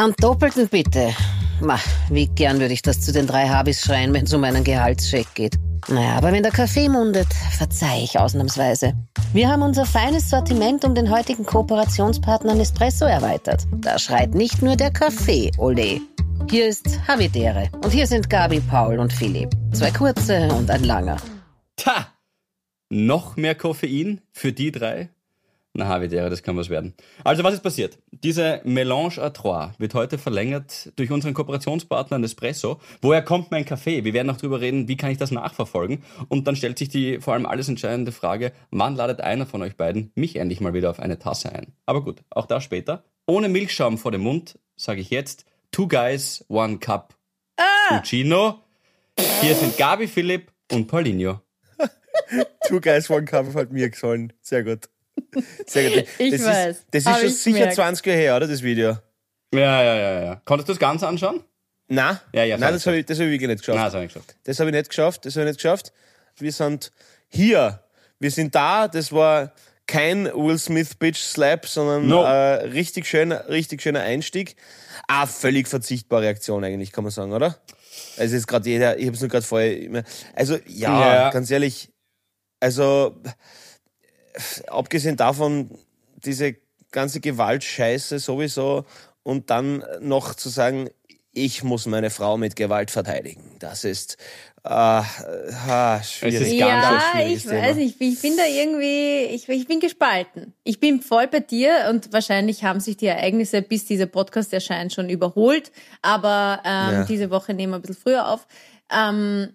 Am Doppelten bitte. Ma, wie gern würde ich das zu den drei Habis schreien, wenn es um einen Gehaltscheck geht. Naja, aber wenn der Kaffee mundet, verzeih ich ausnahmsweise. Wir haben unser feines Sortiment um den heutigen Kooperationspartner Nespresso erweitert. Da schreit nicht nur der Kaffee, ole. Hier ist Havidere und hier sind Gabi, Paul und Philipp. Zwei kurze und ein langer. Ta! Noch mehr Koffein für die drei? Na, Havidere, das kann was werden. Also, was ist passiert? Diese Mélange à trois wird heute verlängert durch unseren Kooperationspartner Nespresso. Woher kommt mein Kaffee? Wir werden noch drüber reden, wie kann ich das nachverfolgen? Und dann stellt sich die vor allem alles entscheidende Frage, wann ladet einer von euch beiden mich endlich mal wieder auf eine Tasse ein? Aber gut, auch da später. Ohne Milchschaum vor dem Mund sage ich jetzt, two guys, one cup. Ah! Fucino. Hier sind Gabi, Philipp und Paulinho. two guys, one cup hat mir gefallen. Sehr gut. Sehr gut. Ich das weiß. Ist, das ist schon sicher merkt. 20 Jahre her, oder, das Video? Ja, ja, ja, ja. Konntest du das Ganze anschauen? Nein, ja, ja, Nein das habe ich, hab ich wirklich nicht geschafft. Nein, das habe ich geschafft. Das habe ich nicht geschafft, das habe ich nicht geschafft. Wir sind hier, wir sind da, das war kein Will Smith Bitch Slap, sondern no. äh, richtig schöner, richtig schöner Einstieg. Ah, völlig verzichtbare Aktion eigentlich, kann man sagen, oder? Also ist gerade jeder, ich habe es nur gerade vorher, also ja, ja, ganz ehrlich, also abgesehen davon, diese ganze Gewaltscheiße sowieso und dann noch zu sagen, ich muss meine Frau mit Gewalt verteidigen. Das ist äh, ah, schwierig. Es ist ja, ich Thema. weiß nicht. Ich bin da irgendwie, ich, ich bin gespalten. Ich bin voll bei dir und wahrscheinlich haben sich die Ereignisse, bis dieser Podcast erscheint, schon überholt. Aber ähm, ja. diese Woche nehmen wir ein bisschen früher auf. Ähm,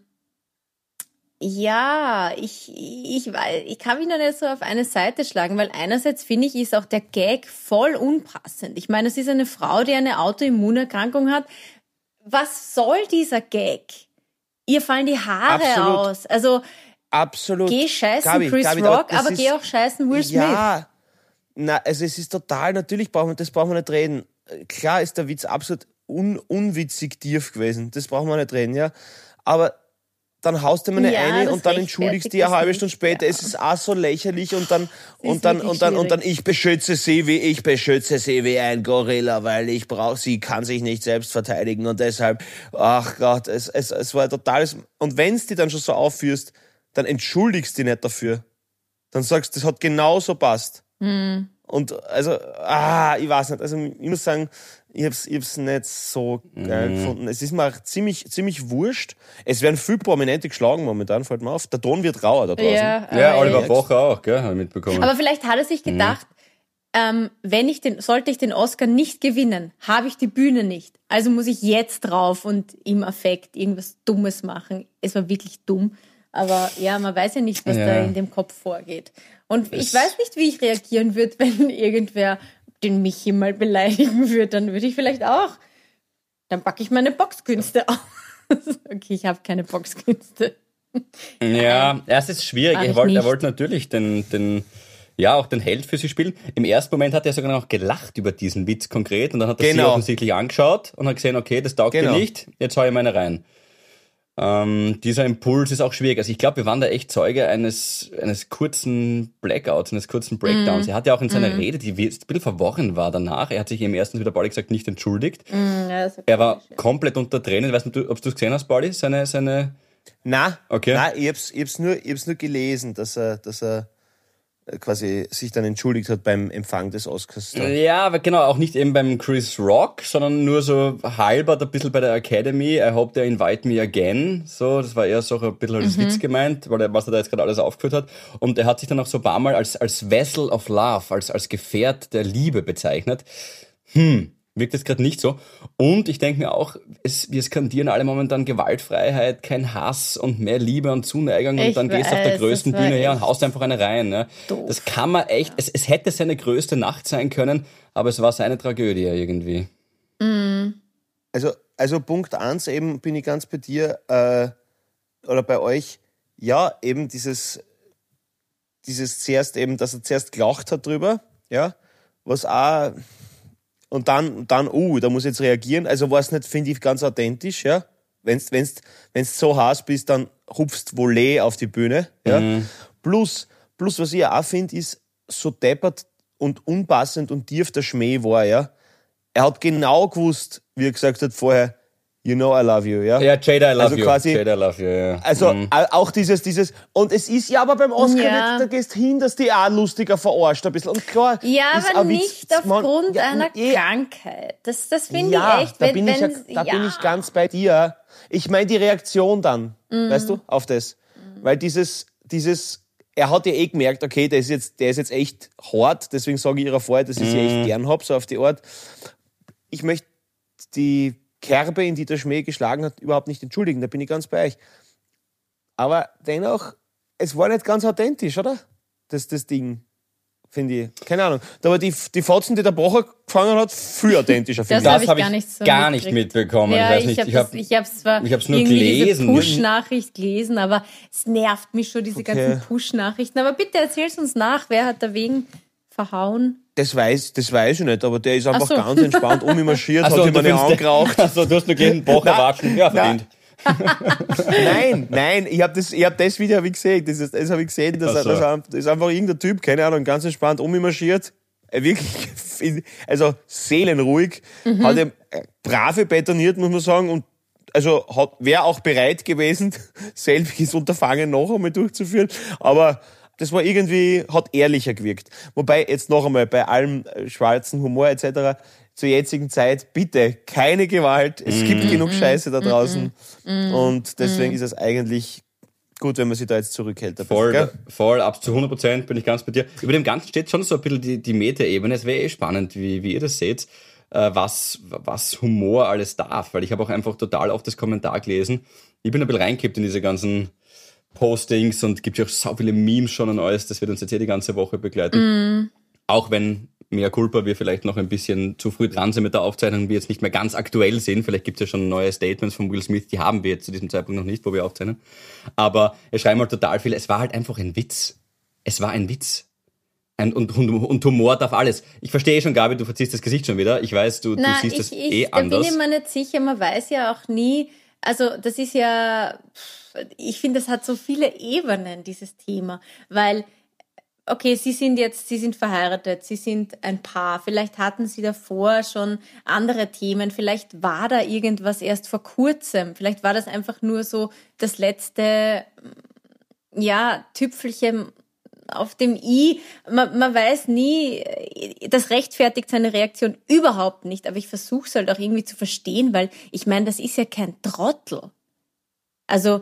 ja, ich, ich, ich kann mich noch nicht so auf eine Seite schlagen, weil einerseits finde ich, ist auch der Gag voll unpassend. Ich meine, es ist eine Frau, die eine Autoimmunerkrankung hat. Was soll dieser Gag? Ihr fallen die Haare Absolut. aus. Also, Absolut. geh scheißen Gabi, Chris Gabi, Rock, aber ist, geh auch scheißen Will Smith. Ja, na, also es ist total, natürlich brauchen wir, das brauchen wir nicht reden. Klar ist der Witz absolut un, unwitzig tief gewesen. Das brauchen wir nicht reden, ja. Aber dann haust du mir eine ja, eine und dann entschuldigst du eine halbe Stunde später. Ja. Es ist auch so lächerlich und dann und dann und dann und dann ich beschütze sie wie ich beschütze sie wie ein Gorilla, weil ich brauche sie kann sich nicht selbst verteidigen und deshalb ach Gott, es es, es war totales und wenn's die dann schon so aufführst, dann entschuldigst du dich nicht dafür. Dann sagst, das hat genauso passt. Mhm. Und also ah, ich weiß nicht, also ich muss sagen, ich hab's, ich hab's nicht so geil mhm. gefunden. Es ist mir auch ziemlich, ziemlich wurscht. Es werden viel Prominente geschlagen momentan, fällt mir auf. Der Ton wird rauer da draußen. Ja, ja Oliver Bocher auch, gell, habe ich mitbekommen. Aber vielleicht hat er sich mhm. gedacht, mhm. ähm, wenn ich den, sollte ich den Oscar nicht gewinnen, habe ich die Bühne nicht. Also muss ich jetzt drauf und im Affekt irgendwas Dummes machen. Es war wirklich dumm. Aber ja, man weiß ja nicht, was ja. da in dem Kopf vorgeht. Und ich weiß nicht, wie ich reagieren würde, wenn irgendwer den Michi mal beleidigen würde, dann würde ich vielleicht auch. Dann packe ich meine Boxkünste aus. okay, ich habe keine Boxkünste. Ja, es ist schwierig. Er wollte, er wollte natürlich den, den, ja, auch den Held für sie spielen. Im ersten Moment hat er sogar noch gelacht über diesen Witz konkret und dann hat er genau. sie offensichtlich angeschaut und hat gesehen, okay, das taugt genau. dir nicht, jetzt hau ich meine rein. Ähm, dieser Impuls ist auch schwierig. Also ich glaube, wir waren da echt Zeuge eines, eines kurzen Blackouts, eines kurzen Breakdowns. Mm. Er hat ja auch in seiner mm. Rede, die ein bisschen verworren war danach, er hat sich im ersten, wie der Pauli gesagt, nicht entschuldigt. Mm, ja, er war komplett unter Tränen. Ich weiß nicht, ob du es gesehen hast, Pauli, seine... seine na, okay. na, ich hab's, ich hab's nur, ich hab's nur gelesen, dass er, dass er quasi sich dann entschuldigt hat beim Empfang des Oscars. Ja, aber genau, auch nicht eben beim Chris Rock, sondern nur so halber ein bisschen bei der Academy. I hope they invite me again. So, das war eher so ein bisschen als mhm. Witz gemeint, weil er, was er da jetzt gerade alles aufgeführt hat. Und er hat sich dann auch so ein paar Mal als, als Vessel of Love, als, als Gefährt der Liebe bezeichnet. Hm, wirkt jetzt gerade nicht so. Und ich denke mir auch, es, wir skandieren alle momentan Gewaltfreiheit, kein Hass und mehr Liebe und Zuneigung ich und dann weiß, gehst du auf der größten Bühne her und haust einfach eine rein. Ne? Das kann man echt, es, es hätte seine größte Nacht sein können, aber es war seine Tragödie irgendwie. Mhm. Also, also Punkt eins eben bin ich ganz bei dir äh, oder bei euch. Ja, eben dieses, dieses zuerst eben, dass er zuerst gelacht hat drüber, ja, was auch und dann, dann, uh, da muss ich jetzt reagieren. Also war es nicht, finde ich, ganz authentisch, ja. Wenn's, wenn's, wenn's so heiß bist, dann hupfst Volley auf die Bühne, ja. Mhm. Plus, plus, was ich auch finde, ist, so deppert und unpassend und tief der Schmäh war, ja. er hat genau gewusst, wie er gesagt hat vorher, You know I love you, ja? Ja, Jada, I love Also you. quasi- Jada, I love you, ja. Also Mhm. au- auch dieses, dieses, und es ist ja aber beim Oscar Ja. nicht, da gehst hin, dass die auch lustiger verarscht ein bisschen. Und klar, Ja, ist aber ein Witz. nicht Man- aufgrund ja, einer eh, Krankheit. Das, das finde ja, ich echt, da wenn, bin, ich, ja, da ja. bin ich ganz bei dir. Ich meine die Reaktion dann, Mhm. weißt du, auf das. Weil dieses, dieses, er hat ja eh gemerkt, okay, der ist jetzt, der ist jetzt echt hart, deswegen sage ich ihrer vorher, dass ich sie Mhm. echt gern hab, so auf die Art. Ich möchte die Kerbe, in die der Schmäh geschlagen hat, überhaupt nicht entschuldigen, da bin ich ganz bei euch. Aber dennoch, es war nicht ganz authentisch, oder? Das, das Ding, finde ich. Keine Ahnung. Da war die, die Fotzen, die der Brocher gefangen hat, viel authentischer, finde Das ich. hab ich gar nicht so gar nicht mitbekommen. Ja, ich weiß ich nicht, habe ich hab, ich hab's zwar ich hab's nur gelesen. diese Push-Nachricht gelesen, aber es nervt mich schon, diese Okay. ganzen Push-Nachrichten. Aber bitte erzähl's uns nach, wer hat dagegen verhauen? Das weiß, das weiß ich nicht, aber der ist einfach Ach so. ganz entspannt um mich marschiert, Ach so, hat und ihm du eine findest- angeraucht. Also, du hast nur gelesen, Bocher watschen. Ja, verdient. Nein, nein, ich habe das, ich hab das Video hab ich gesehen. Das, ist- das habe ich gesehen. Das, Ach so. das, das ist einfach irgendein Typ, keine Ahnung, ganz entspannt um mich marschiert. Äh, Wirklich, also seelenruhig. Hat er äh, brave betoniert, muss man sagen. Und also wäre auch bereit gewesen, selbiges Unterfangen noch einmal durchzuführen. Aber das war irgendwie, hat ehrlicher gewirkt. Wobei jetzt noch einmal bei allem äh, schwarzen Humor etc. zur jetzigen Zeit, bitte, keine Gewalt. Es Mhm. gibt genug Scheiße da draußen. Und deswegen ist es eigentlich gut, wenn man sich da jetzt zurückhält. ein bisschen, Voll, voll, ab zu 100 Prozent bin ich ganz bei dir. Über dem Ganzen steht schon so ein bisschen die, die Meta-Ebene. Es wäre eh spannend, wie, wie ihr das seht, äh, was, was Humor alles darf, weil ich habe auch einfach total oft das Kommentar gelesen. Ich bin ein bisschen reingekippt in diese ganzen Postings und gibt ja auch so viele Memes schon und alles. Das wird uns jetzt eh die ganze Woche begleiten. Auch wenn mehr Culpa wir vielleicht noch ein bisschen zu früh dran sind mit der Aufzeichnung wir jetzt nicht mehr ganz aktuell sind. Vielleicht gibt es ja schon neue Statements von Will Smith, die haben wir jetzt zu diesem Zeitpunkt noch nicht, wo wir aufzeichnen. Aber es schreiben halt total viel. Es war halt einfach ein Witz. Es war ein Witz. Ein, und, und, und Humor darf alles. Ich verstehe schon, Gabi, du verziehst das Gesicht schon wieder. Ich weiß, du, du Na, siehst ich, das ich, eh da bin anders. ich mir nicht sicher. Man weiß ja auch nie. Also das ist ja, ich finde, das hat so viele Ebenen, dieses Thema. Weil, okay, Sie sind jetzt, Sie sind verheiratet, Sie sind ein Paar. Vielleicht hatten Sie davor schon andere Themen. Vielleicht war da irgendwas erst vor kurzem. Vielleicht war das einfach nur so das letzte, ja, Tüpfelchen auf dem I. Man, man weiß nie, das rechtfertigt seine Reaktion überhaupt nicht, aber ich versuche es halt auch irgendwie zu verstehen, weil ich meine, das ist ja kein Trottel. Also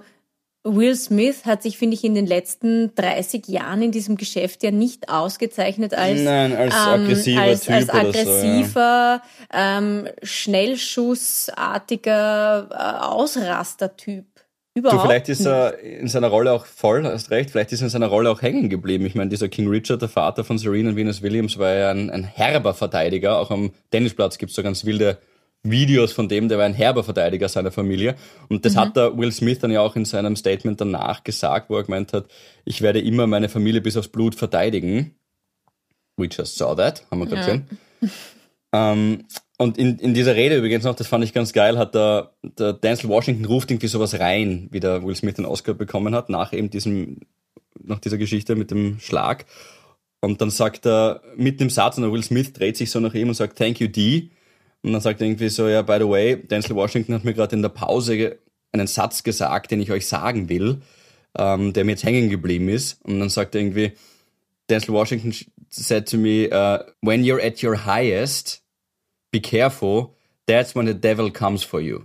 Will Smith hat sich, finde ich, in den letzten 30 Jahren in diesem Geschäft ja nicht ausgezeichnet als, Nein, als ähm, aggressiver als, als oder so, ja. aggressiver, ähm, schnellschussartiger äh, Ausrastertyp. Du, Überhaupt vielleicht ist er in seiner Rolle auch voll, hast recht, vielleicht ist er in seiner Rolle auch hängen geblieben. Ich meine, dieser King Richard, der Vater von Serena und Venus Williams, war ja ein, ein herber Verteidiger. Auch am Tennisplatz gibt's so ganz wilde Videos von dem, der war ein herber Verteidiger seiner Familie. Und das hat der Will Smith dann ja auch in seinem Statement danach gesagt, wo er gemeint hat, ich werde immer meine Familie bis aufs Blut verteidigen. We just saw that, haben wir gerade Ja. gesehen. Ähm, und in, in dieser Rede übrigens noch, das fand ich ganz geil, hat der, der Denzel Washington ruft irgendwie sowas rein, wie der Will Smith den Oscar bekommen hat, nach eben diesem, nach dieser Geschichte mit dem Schlag. Und dann sagt er mitten im Satz, und der Will Smith dreht sich so nach ihm und sagt, thank you, D. Und dann sagt er irgendwie so, ja, by the way, Denzel Washington hat mir gerade in der Pause einen Satz gesagt, den ich euch sagen will, ähm, der mir jetzt hängen geblieben ist. Und dann sagt er irgendwie, Denzel Washington said to me, uh, when you're at your highest, be careful, that's when the devil comes for you.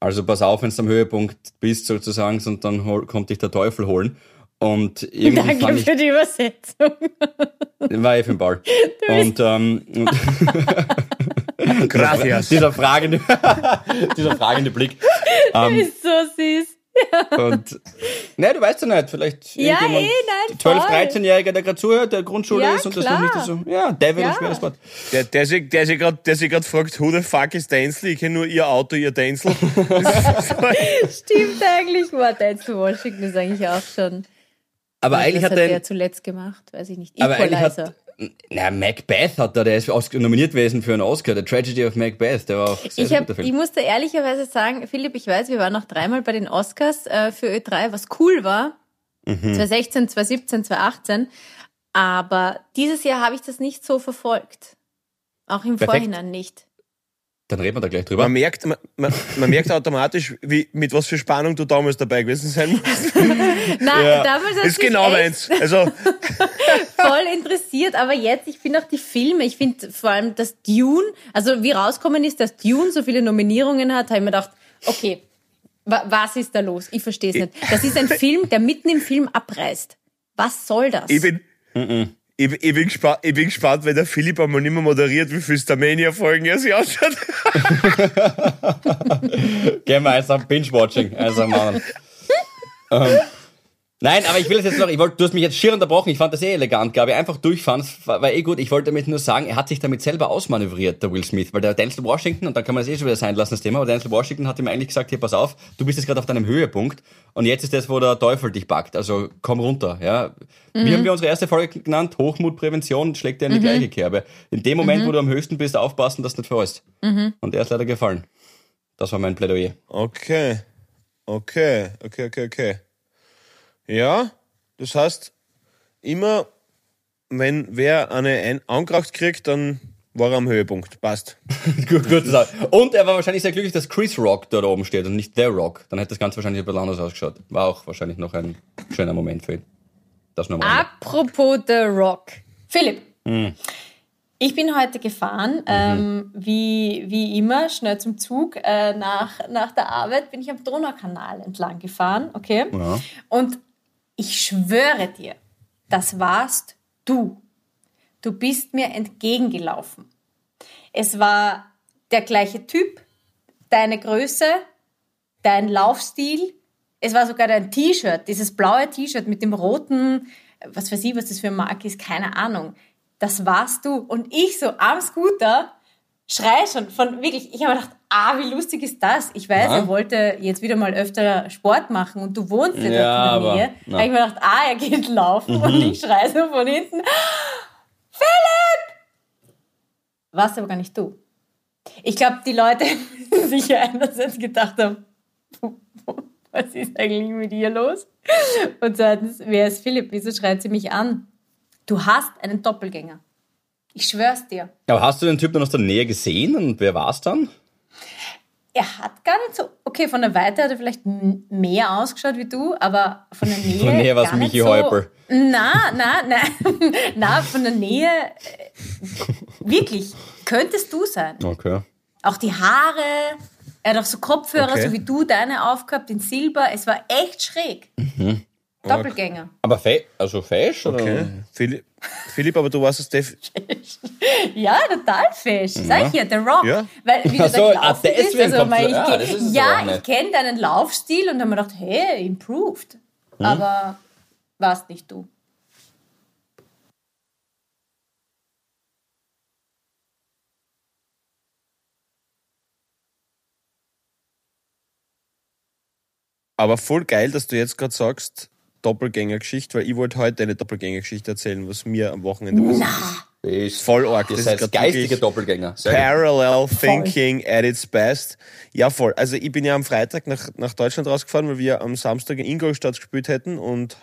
Also pass auf, wenn du am Höhepunkt bist sozusagen, und dann kommt dich der Teufel holen. Und irgendwie Danke fand ich, für die Übersetzung. war eh für den Ball. Und, ähm, Gracias. dieser fragende, dieser fragende Blick. Ähm, ist so süß. und, ne, du weißt ja nicht, vielleicht Ja, irgendjemand, eh, nein, 12, voll. 13-Jähriger, der gerade zuhört, der Grundschule Ja, ist und das noch nicht klar. so, ja, Devil Ja. ist mir das Wort. Der, der sich, der sich gerade, der sich gerade fragt, who the fuck is Denzel? Ich kenne nur ihr Auto, ihr Denzel. Stimmt eigentlich. War Denzel Washington ist eigentlich auch schon. Aber eigentlich hat hat er, zuletzt gemacht? Weiß ich nicht. aber eigentlich Equalizer. hat, na, Macbeth hat er, der ist nominiert gewesen für einen Oscar, The Tragedy of Macbeth, der war auch sehr, Ich, sehr hab, guter ich musste ehrlicherweise sagen, Philipp, ich weiß, wir waren noch dreimal bei den Oscars äh, für Ö3, was cool war. Mhm. 2016, 2017, 2018. Aber dieses Jahr habe ich das nicht so verfolgt. Auch im Perfekt. Vorhinein nicht. Dann reden wir da gleich drüber. Man merkt, man, man, man merkt automatisch, wie, mit was für Spannung du damals dabei gewesen sein musst. Nein, ja. damals ist genau meins. Also voll interessiert, aber jetzt, ich finde auch die Filme, ich finde vor allem, dass Dune, also wie rauskommen ist, dass Dune so viele Nominierungen hat, habe ich mir gedacht, okay, was ist da los? Ich verstehe es nicht. Das ist ein Film, der mitten im Film abreißt. Was soll das? Ich bin, mm -mm. Ich, ich, bin gespannt, ich bin gespannt, weil der Philipp einmal nicht mehr moderiert, wie viele Starmania-Folgen er sich anschaut. Gehen wir einfach Binge-Watching. Also machen. ähm, Nein, aber ich will es jetzt noch, ich wollte, du hast mich jetzt schier unterbrochen, ich fand das eh elegant, glaube ich, einfach durchfahren, war eh gut. Ich wollte damit nur sagen, er hat sich damit selber ausmanövriert, der Will Smith, weil der Denzel Washington, und dann kann man es eh schon wieder sein lassen, das Thema, aber Denzel Washington hat ihm eigentlich gesagt, hier, pass auf, du bist jetzt gerade auf deinem Höhepunkt und jetzt ist das, wo der Teufel dich packt, also komm runter, ja. Mhm. Wie haben wir unsere erste Folge genannt? Hochmutprävention schlägt dir in die mhm. gleiche Kerbe. In dem Moment, mhm. wo du am höchsten bist, aufpassen, dass du nicht verheißt. Mhm. Und er ist leider gefallen. Das war mein Plädoyer. Okay. Okay, okay, okay, okay. Ja, das heißt, immer wenn wer eine Ein Ankracht kriegt, dann war er am Höhepunkt. Passt. gut, gut Und er war wahrscheinlich sehr glücklich, dass Chris Rock dort oben steht und nicht The Rock. Dann hätte das Ganze wahrscheinlich ein bisschen anders ausgeschaut. War auch wahrscheinlich noch ein schöner Moment für ihn. Das nur mal. Apropos The Rock. Philipp. Hm. Ich bin heute gefahren, mhm. ähm, wie, wie immer, schnell zum Zug. Äh, nach, nach der Arbeit bin ich am Donaukanal entlang gefahren, okay? Ja. Und ich schwöre dir, das warst du. Du bist mir entgegengelaufen. Es war der gleiche Typ, deine Größe, dein Laufstil. Es war sogar dein T-Shirt, dieses blaue T-Shirt mit dem roten, was weiß ich, was das für ein Mark ist, keine Ahnung. Das warst du. Und ich so am Scooter schrei schon von wirklich, ich habe gedacht, ah, wie lustig ist das? Ich weiß, ja. er wollte jetzt wieder mal öfter Sport machen und du wohnst ja, ja in der Nähe. Da habe ich mir gedacht, ah, er geht laufen mhm. und ich schreie so von hinten, Philipp! Warst aber gar nicht du. Ich glaube, die Leute sicher einerseits gedacht haben, was ist eigentlich mit ihr los? Und zweitens, wer ist Philipp? Wieso schreit sie mich an? Du hast einen Doppelgänger. Ich schwör's dir. Aber hast du den Typ dann aus der Nähe gesehen und wer war's dann? Er hat gar nicht so, okay, von der Weite hat er vielleicht mehr ausgeschaut wie du, aber von der Nähe. Von der Nähe war es Michi so, Häupl. Na, na, na, na, von der Nähe, äh, wirklich, könntest du sein. Okay. Auch die Haare, er hat auch so Kopfhörer, okay. so wie du deine aufgehabt, in Silber, es war echt schräg. Mhm. Doppelgänger. Aber fe also fesch? Okay. Philipp, Philipp, aber du warst es def Ja, total fesch. Sag ich ja, der Rock. Ja. Weil, wie du so, ah, bist, also, mal, ich, ja, ja ich kenne deinen Laufstil und dann habe ich gedacht, hey, improved. Hm? Aber warst nicht du. Aber voll geil, dass du jetzt gerade sagst, Doppelgängergeschichte, weil ich wollte heute eine Doppelgängergeschichte erzählen, was mir am Wochenende passiert ist. Voll arg. Das, das heißt geistige Doppelgänger. Sehr Parallel gut. Thinking voll. at its best. Ja, voll. Also ich bin ja am Freitag nach, nach Deutschland rausgefahren, weil wir am Samstag in Ingolstadt gespielt hätten und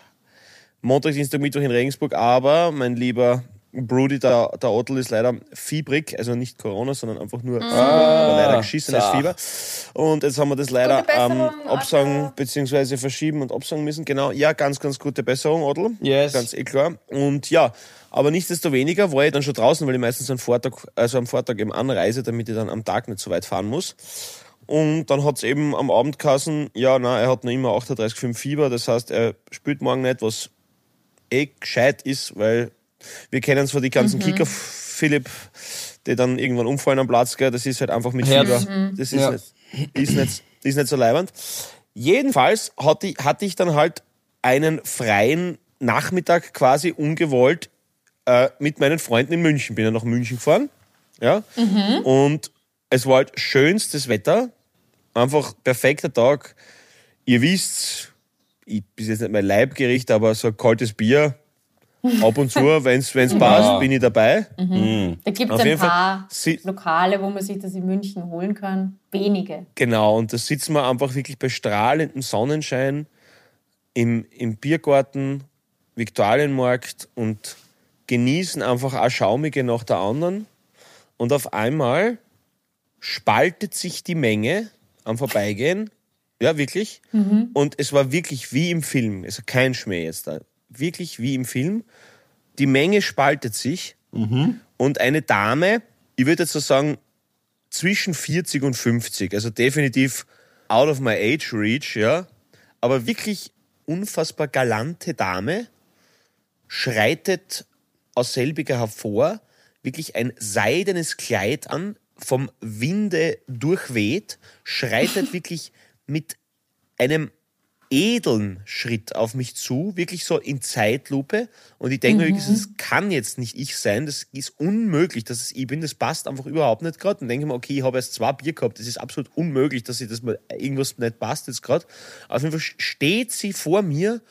Montag, Dienstag, Mittwoch in Regensburg. Aber mein lieber Brody, der, der Otto ist leider fiebrig, also nicht Corona, sondern einfach nur ah, leider geschissenes so. Fieber. Und jetzt haben wir das leider ähm, absagen bzw. verschieben und absagen müssen. Genau, ja, ganz, ganz gute Besserung, Otto. Yes. Ganz eh klar. Und ja, aber nichtsdestoweniger war ich dann schon draußen, weil ich meistens am Vortag, also am Vortag eben anreise, damit ich dann am Tag nicht so weit fahren muss. Und dann hat's eben am Abend kassen, ja, na, er hat noch immer 38,5 Fieber, das heißt, er spielt morgen nicht, was eh gescheit ist, weil wir kennen zwar die ganzen mhm. Kicker, Philipp, die dann irgendwann umfallen am Platz, gell? das ist halt einfach mit Fieber. Mhm. Das ist, ja. nicht, ist, nicht, ist nicht so leibend. Jedenfalls hatte ich, hatte ich dann halt einen freien Nachmittag quasi ungewollt äh, mit meinen Freunden in München. Bin ja nach München gefahren. Ja. Mhm. Und es war halt schönstes Wetter. Einfach perfekter Tag. Ihr wisst, ich bin jetzt nicht mein Leibgericht, aber so ein kaltes Bier Ab und zu, wenn es passt, ja. bin ich dabei. Mhm. Mhm. Da gibt es ein paar Lokale, wo man sich das in München holen kann. Wenige. Genau, und da sitzen wir einfach wirklich bei strahlendem Sonnenschein im, im Biergarten, Viktualienmarkt und genießen einfach eine Schaumige nach der anderen. und auf einmal spaltet sich die Menge am Vorbeigehen. Ja, wirklich. Mhm. Und es war wirklich wie im Film. Also kein Schmäh jetzt da. Wirklich wie im Film. Die Menge spaltet sich mhm. und eine Dame, ich würde jetzt so sagen, zwischen 40 und 50, also definitiv out of my age reach, ja, aber wirklich unfassbar galante Dame, schreitet aus selbiger hervor, wirklich ein seidenes Kleid an, vom Winde durchweht, schreitet wirklich mit einem edlen Schritt auf mich zu, wirklich so in Zeitlupe. Und ich denke mhm. mir das kann jetzt nicht ich sein, das ist unmöglich, dass es ich bin, das passt einfach überhaupt nicht gerade. Und denke mir, okay, ich habe erst zwei Bier gehabt, das ist absolut unmöglich, dass ich das mal irgendwas nicht passt jetzt gerade. Auf jeden Fall steht sie vor mir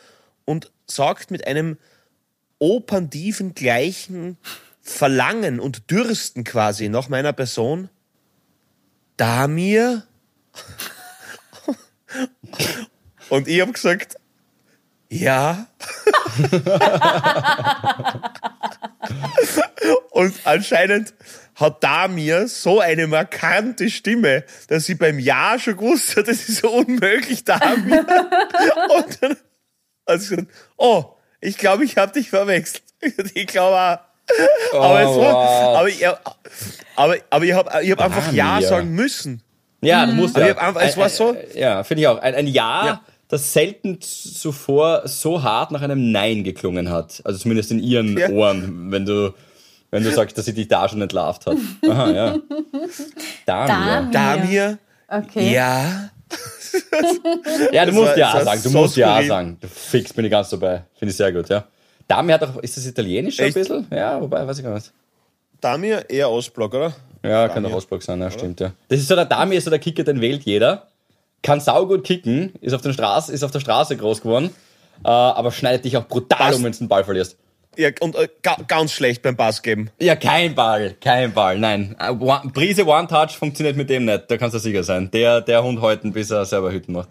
und sagt mit einem operntiefen gleichen Verlangen und Dürsten quasi nach meiner Person, Damir? Und ich habe gesagt, ja. und anscheinend hat Damir so eine markante Stimme, dass sie beim Ja schon gewusst hat, das ist so unmöglich, Damir. und dann hat sie gesagt, oh, ich glaube, ich habe dich verwechselt. Ich glaube auch. Oh, aber, es war, wow. aber ich, aber, aber ich habe ich hab einfach Ja sagen müssen. Ja, du musst ja. Einfach, es war so. Ja, finde ich auch. Ein, ein ja, ja, das selten zuvor so hart nach einem Nein geklungen hat. Also zumindest in ihren ja. Ohren, wenn du, wenn du sagst, dass sie dich da schon entlarvt hat. Aha, ja. Damir. Damir. Okay. Ja. ja, du musst war, ja sagen. Du so musst skurril. ja sagen. Du fix bin ich ganz dabei. Finde ich sehr gut, ja. Damir hat auch, ist das italienisch Echt? ein bisschen? Ja, wobei, weiß ich gar nicht. Damir eher Ostblock, oder? Ja, kann auch Ostblock sein, ja, stimmt, ja. Das ist so der Damir, ist so der Kicker, den wählt jeder kann saugut kicken, ist auf, den Straße, ist auf der Straße groß geworden, äh, aber schneidet dich auch brutal Pass. um, wenn du den Ball verlierst. Ja, und äh, ga, ganz schlecht beim Pass geben. Ja, kein Ball, kein Ball, nein. Uh, one, Prise One-Touch funktioniert mit dem nicht, da kannst du sicher sein. Der, der Hund halten, bis er selber Hütten macht.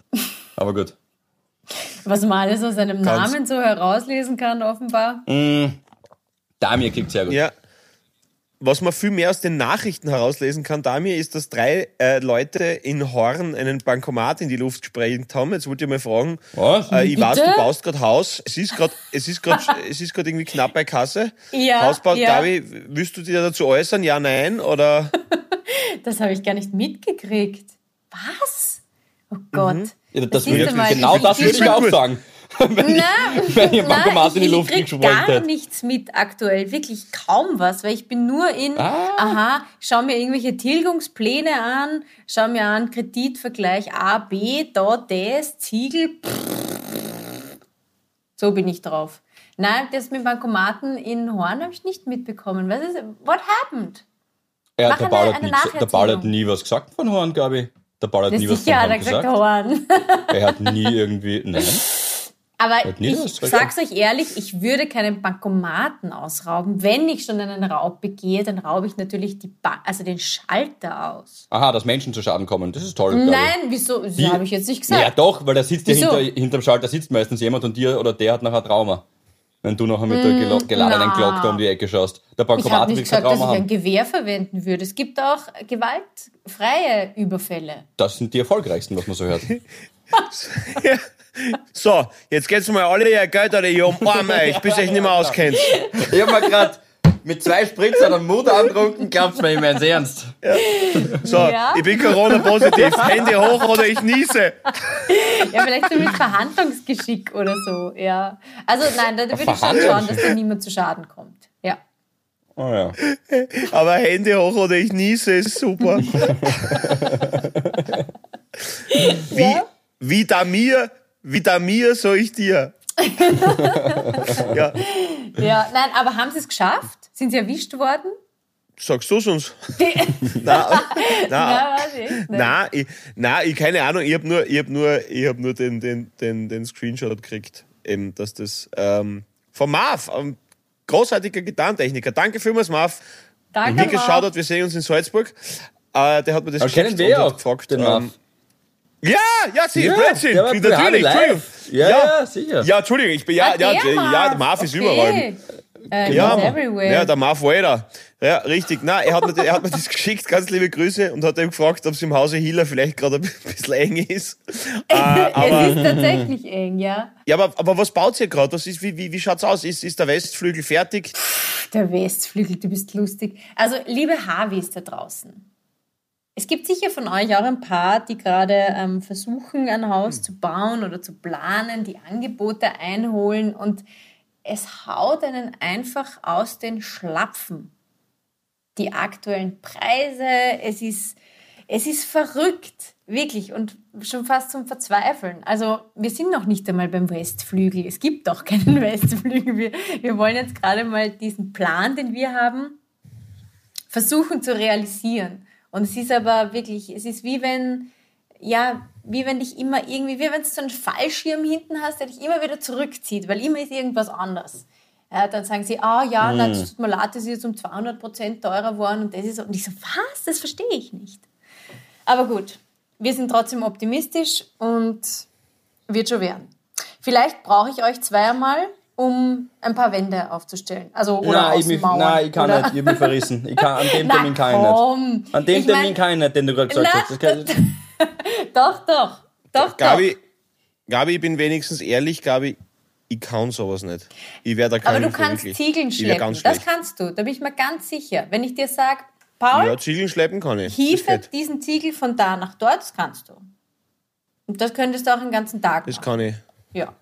Aber gut. Was man alles aus seinem ganz Namen so herauslesen kann, offenbar. Mm, Damir kickt sehr gut. Ja, was man viel mehr aus den Nachrichten herauslesen kann, Damir, ist, dass drei äh, Leute in Horn einen Bankomat in die Luft gesprengt haben. Jetzt wollte ich mal fragen, was? Äh, ich Bitte? weiß, du baust gerade Haus. Es ist gerade, es ist gerade, es ist gerade irgendwie knapp bei Kasse. Ja, Hausbau, ja. Gabi, willst du dir dazu äußern? Ja, nein, oder? das habe ich gar nicht mitgekriegt. Was? Oh Gott. Mhm. Ja, das, das würde, genau das würde ich auch sagen wenn, na, ich, wenn ihr Bankomat in die Luft ich gar hätte. nichts mit aktuell, wirklich kaum was, weil ich bin nur in, ah. aha, schau mir irgendwelche Tilgungspläne an, schau mir an, Kreditvergleich A, B, da das, Ziegel, so bin ich drauf. Nein, das mit Bankomaten in Horn habe ich nicht mitbekommen. Was ist, what happened? Ja, der Paul, hat nie, der Paul hat nie was gesagt von Horn, ich. Der Paul hat das nie was von Horn gesagt. Horn. er hat nie irgendwie, nein. Aber ich sag's euch ehrlich, ich würde keinen Bankomaten ausrauben. Wenn ich schon einen Raub begehe, dann raube ich natürlich die ba also den Schalter aus. Aha, dass Menschen zu Schaden kommen. Das ist toll. Nein, wieso? Das habe ich jetzt nicht gesagt. Ja, doch, weil da sitzt ja hinter, hinterm Schalter sitzt meistens jemand und dir oder der hat nachher Trauma. Wenn du nachher mit der mm, geladenen na. Glock da um die Ecke schaust. Der Bankomat ich habe nicht gesagt, dass ich ein Gewehr verwenden würde. Es gibt auch gewaltfreie Überfälle. Das sind die erfolgreichsten, was man so hört. ja. So, jetzt geht's mal alle ihr Geld oder ich umarme euch, bis ihr euch nicht mehr auskennt. Ich hab mir grad mit zwei Spritzern und Mut antrunken, glaubt's mir, ich mein's ernst. Ja. So, ja. ich bin Corona-positiv. Hände hoch oder ich niese. Ja, vielleicht so mit Verhandlungsgeschick oder so, ja. Also nein, da würde ich schon schauen, dass da niemand zu Schaden kommt. Ja. Oh ja. Aber Hände hoch oder ich niese ist super. wie, ja? wie da mir wie da mir, so ich dir. ja. ja, nein, aber haben sie es geschafft? Sind sie erwischt worden? Sagst du es uns? na, na, na, ich, na, ich, keine Ahnung, ich habe nur, ich hab nur, ich hab nur den, den, den, den Screenshot gekriegt, eben, dass das ähm, von Marv, ähm, großartiger Gitarrentechniker. Danke vielmals, Marv. Danke, Dickes Shoutout, wir sehen uns in Salzburg. Äh, der hat mir das Aber kennen wir ja auch gefragt. Den Marv. Ähm, ja, ja, sie, ja, Blödsinn. Natürlich, Entschuldigung. Ja, ja, ja, sicher. Ja, Entschuldigung, ich bin, ja, ja, ja, der Marv ist okay. überall. Äh, ja, ja, der Marv Wader. Ja, richtig. Nein, er hat, mir, er hat mir das geschickt, ganz liebe Grüße, und hat eben gefragt, ob es im Hause Hiller vielleicht gerade ein bisschen eng ist. äh, aber, es ist tatsächlich eng, ja. Ja, aber, aber was baut ihr gerade? wie, wie, wie schaut's aus? Ist, ist der Westflügel fertig? Der Westflügel, du bist lustig. Also, liebe Harvis da draußen. Es gibt sicher von euch auch ein paar, die gerade ähm, versuchen, ein Haus hm. zu bauen oder zu planen, die Angebote einholen und es haut einen einfach aus den Schlapfen. Die aktuellen Preise, es ist, es ist verrückt, wirklich, und schon fast zum Verzweifeln. Also wir sind noch nicht einmal beim Westflügel. Es gibt doch keinen Westflügel. Wir, wir wollen jetzt gerade mal diesen Plan, den wir haben, versuchen zu realisieren. Und es ist aber wirklich, es ist wie wenn, ja, wie wenn dich immer irgendwie, wie wenn du so einen Fallschirm hinten hast, der dich immer wieder zurückzieht, weil immer ist irgendwas anders. Ja, dann sagen sie, ah oh, ja, mm. das tut mir leid, das ist jetzt um 200 Prozent teurer geworden und das ist, und ich so, was, das verstehe ich nicht. Aber gut, wir sind trotzdem optimistisch und wird schon werden. Vielleicht brauche ich euch zweimal, um ein paar Wände aufzustellen. Also, oder nein, ich, nein, ich kann oder? nicht, ich bin mich verrissen. Ich kann, an dem Na, Termin kann ich nicht. An dem ich Termin mein, kann ich nicht, den du gerade gesagt na, hast. doch, doch. Doch, Gabi, doch. Gabi, ich bin wenigstens ehrlich, Gabi, ich kann sowas nicht. Ich werde da Aber du kannst wirklich. Ziegeln schleppen. Das kannst du, da bin ich mir ganz sicher. Wenn ich dir sage, Paul, ja, Ziegeln schleppen kann ich. Hiefe diesen Ziegel von da nach dort, das kannst du. Und das könntest du auch den ganzen Tag Das kann ich. Ja.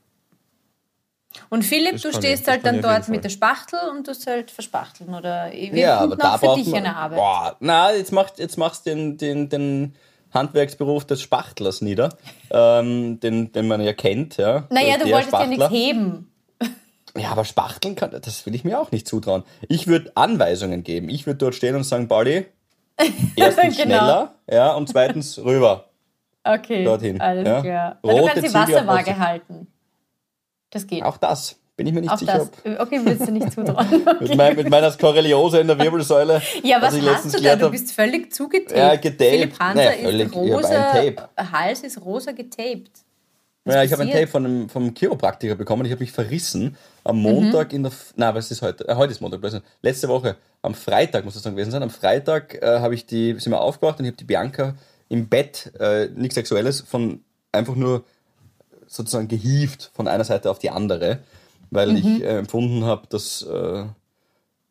Und Philipp, das du stehst halt dann dort mit der Spachtel und du halt verspachteln oder wir ja, aber da für dich man, eine Arbeit. Boah, na, jetzt machst jetzt machst den den den Handwerksberuf des Spachtlers nieder, ähm, den, den man ja kennt. Ja, naja, du wolltest Spachtler. ja nichts heben. Ja, aber spachteln kann, das will ich mir auch nicht zutrauen. Ich würde Anweisungen geben. Ich würde dort stehen und sagen, Pauli, erstens genau. schneller, ja, und zweitens rüber. Okay, dorthin. alles ja. klar. Rote du kannst die Wasserwaage halten. Das geht. Auch das. Bin ich mir nicht Auch sicher. Das. Okay, willst du nicht zutrauen. Okay. mit, mein, mit, meiner Skoreliose in der Wirbelsäule. Ja, was hast du da? Du bist völlig zugetaped. Ja, getaped. Philipp Hanser naja, völlig. ist rosa, Hals ist rosa getaped. Was ja, ich habe ein Tape von einem, vom Chiropraktiker bekommen. Ich habe mich verrissen am mhm. Montag mhm. in der. Na, was ist heute? Äh, heute ist Montag. Letzte Woche. Am Freitag muss das dann gewesen sein. Am Freitag äh, habe ich die, sind wir aufgewacht und ich habe die Bianca im Bett, äh, nichts Sexuelles, von einfach nur sozusagen gehievt von einer Seite auf die andere, weil mhm. ich äh, empfunden habe, dass äh,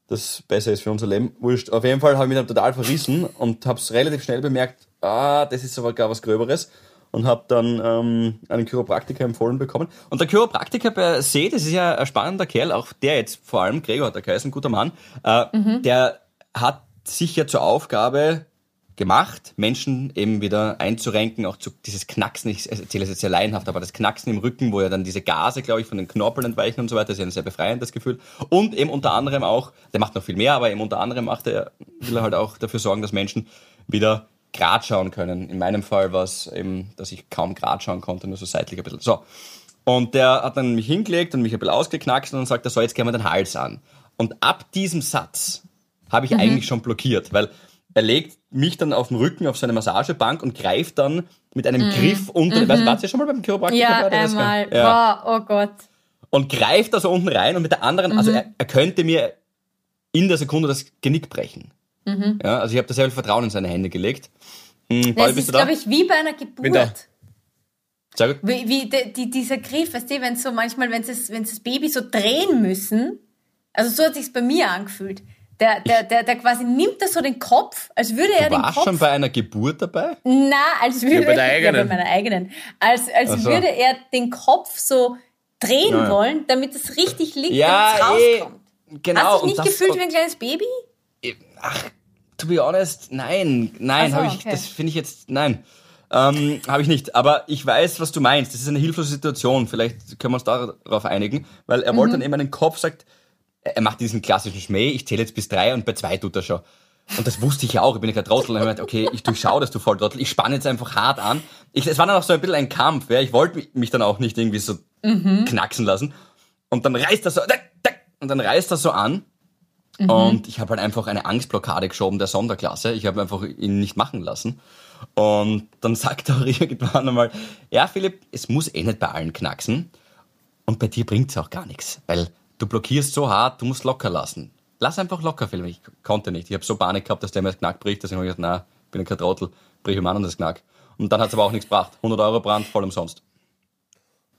das besser ist für unser Leben. Wurscht. Auf jeden Fall habe ich mich dann total verrissen und habe es relativ schnell bemerkt, ah, das ist aber gar was Gröberes und habe dann ähm, einen Chiropraktiker empfohlen bekommen. Und der Chiropraktiker per se, das ist ja ein spannender Kerl, auch der jetzt vor allem, Gregor hat der geheißen, guter Mann, äh, mhm. der hat sicher zur Aufgabe, gemacht, Menschen eben wieder einzurenken, auch zu dieses Knacksen, ich erzähle es jetzt sehr laienhaft, aber das Knacksen im Rücken, wo ja dann diese Gase, glaube ich, von den Knorpeln entweichen und so weiter, ist ja ein sehr befreiendes Gefühl. Und eben unter anderem auch, der macht noch viel mehr, aber eben unter anderem macht er, will er halt auch dafür sorgen, dass Menschen wieder grad schauen können. In meinem Fall war es eben, dass ich kaum grad schauen konnte, nur so seitlich ein bisschen. So. Und der hat dann mich hingelegt und mich ein bisschen ausgeknackst und dann sagt er, so, jetzt gehen wir den Hals an. Und ab diesem Satz habe ich mhm. eigentlich schon blockiert, weil er legt mich dann auf den Rücken auf seine Massagebank und greift dann mit einem mm. Griff unter. Mhm. Weißt, warst du schon mal beim Chiropraktiker? Ja, einmal. Ja. Wow, oh Gott. Und greift da so unten rein und mit der anderen, also mhm. also er, er, könnte mir in der Sekunde das Genick brechen. Mhm. Ja, also ich habe da sehr viel Vertrauen in seine Hände gelegt. Hm, das ist, glaube ich, wie bei einer Geburt. Sehr gut. Wie, wie die, die, dieser Griff, weißt du, wenn so manchmal, wenn sie das Baby so drehen müssen, also so hat sich's bei mir angefühlt der, der, der, der quasi nimmt da so den Kopf, als würde er den Kopf... Warst schon bei einer Geburt dabei? Na, als würde... Ja, bei der eigenen. Ja, bei meiner eigenen. Als, als so. würde er den Kopf so drehen ja. wollen, damit es richtig liegt, ja, damit es rauskommt. Eh, genau. Hast du dich nicht gefühlt wie ein kleines Baby? Ach, to be honest, nein. Nein, so, ich, okay. das finde ich jetzt... Nein. Ähm, habe ich nicht. Aber ich weiß, was du meinst. Das ist eine hilflose Situation. Vielleicht können wir uns darauf einigen. Weil er mhm. wollte dann eben einen Kopf, sagt er macht diesen klassischen Schmäh, ich zähle jetzt bis drei und bei zwei tut er schon. Und das wusste ich ja auch. Ich bin ja gerade Trottel und habe gedacht, okay, ich durchschaue das, du Volltrottel. Ich spanne jetzt einfach hart an. Ich, es war dann auch so ein bisschen ein Kampf. Ja. Ich wollte mich dann auch nicht irgendwie so mhm. knacksen lassen. Und dann reißt er so, und dann reißt er so an. Mhm. Und ich habe halt einfach eine Angstblockade geschoben der Sonderklasse. Ich habe einfach ihn nicht machen lassen. Und dann sagt er irgendwann einmal, ja Philipp, es muss eh nicht bei allen knacksen. Und bei dir bringt's auch gar nichts. Weil du blockierst so hart, du musst locker lassen. Lass einfach locker, Philipp. Ich konnte nicht. Ich habe so Panik gehabt, dass der mir das Knack bricht, dass ich mir gedacht, na, bin ja kein Trottel, brich ihm an und das Knack. Und dann hat es aber auch nichts gebracht. 100 Euro Brand, voll umsonst.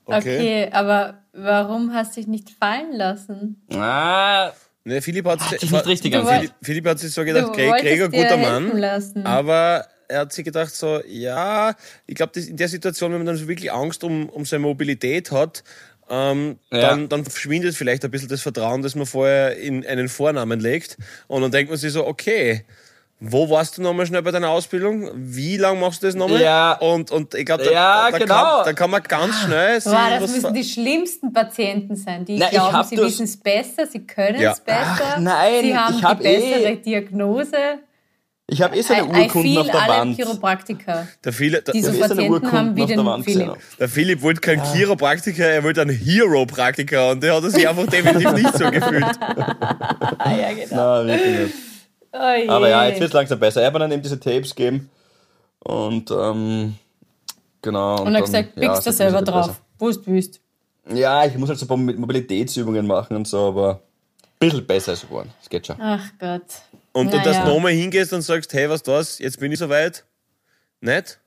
Okay. okay, aber warum hast du dich nicht fallen lassen? Ah, Ne, Philipp hat sich nicht richtig Philipp, Philipp hat sich so gedacht, Gregor, guter Mann. Aber er hat sich gedacht so, ja, ich glaube, in der Situation, wenn man dann so wirklich Angst um, um seine Mobilität hat, ähm, ja. dann, dann verschwindet vielleicht ein bisschen das Vertrauen, das man vorher in einen Vornamen legt. Und dann denkt man sich so, okay, wo warst du nochmal schnell bei deiner Ausbildung? Wie lange machst du das nochmal? Ja. Und, und ich glaube, da, ja, da, genau. kann, da kann man ganz schnell sehen, Boah, das müssen die schlimmsten Patienten sein, die Na, glauben, sie wissen es besser, sie können es ja. besser, Ach, nein, sie haben ich hab die bessere eh, Diagnose. Ich habe eh seine Urkunden auf der Wand. Chiropraktiker. Der Philipp, der, die so Patienten haben wie den Philipp. Der Philipp wollte keinen ja. Chiropraktiker, er wollte einen Hero-Praktiker und der hat sich einfach definitiv nicht so gefühlt. ja, genau. Nein, wirklich nicht. Oh Aber ja, jetzt wird es langsam besser. Er wird dann eben diese Tapes geben. Und ähm, genau. Und, und er hat gesagt, ja, da selber drauf, wo du willst. Ja, ich muss halt so ein paar Mobilitätsübungen machen und so, aber ein bisschen besser ist es geworden. Das geht schon. Ach Gott. Und, naja. und dass du nochmal hingehst und sagst, hey, was das, jetzt bin ich soweit. Nicht?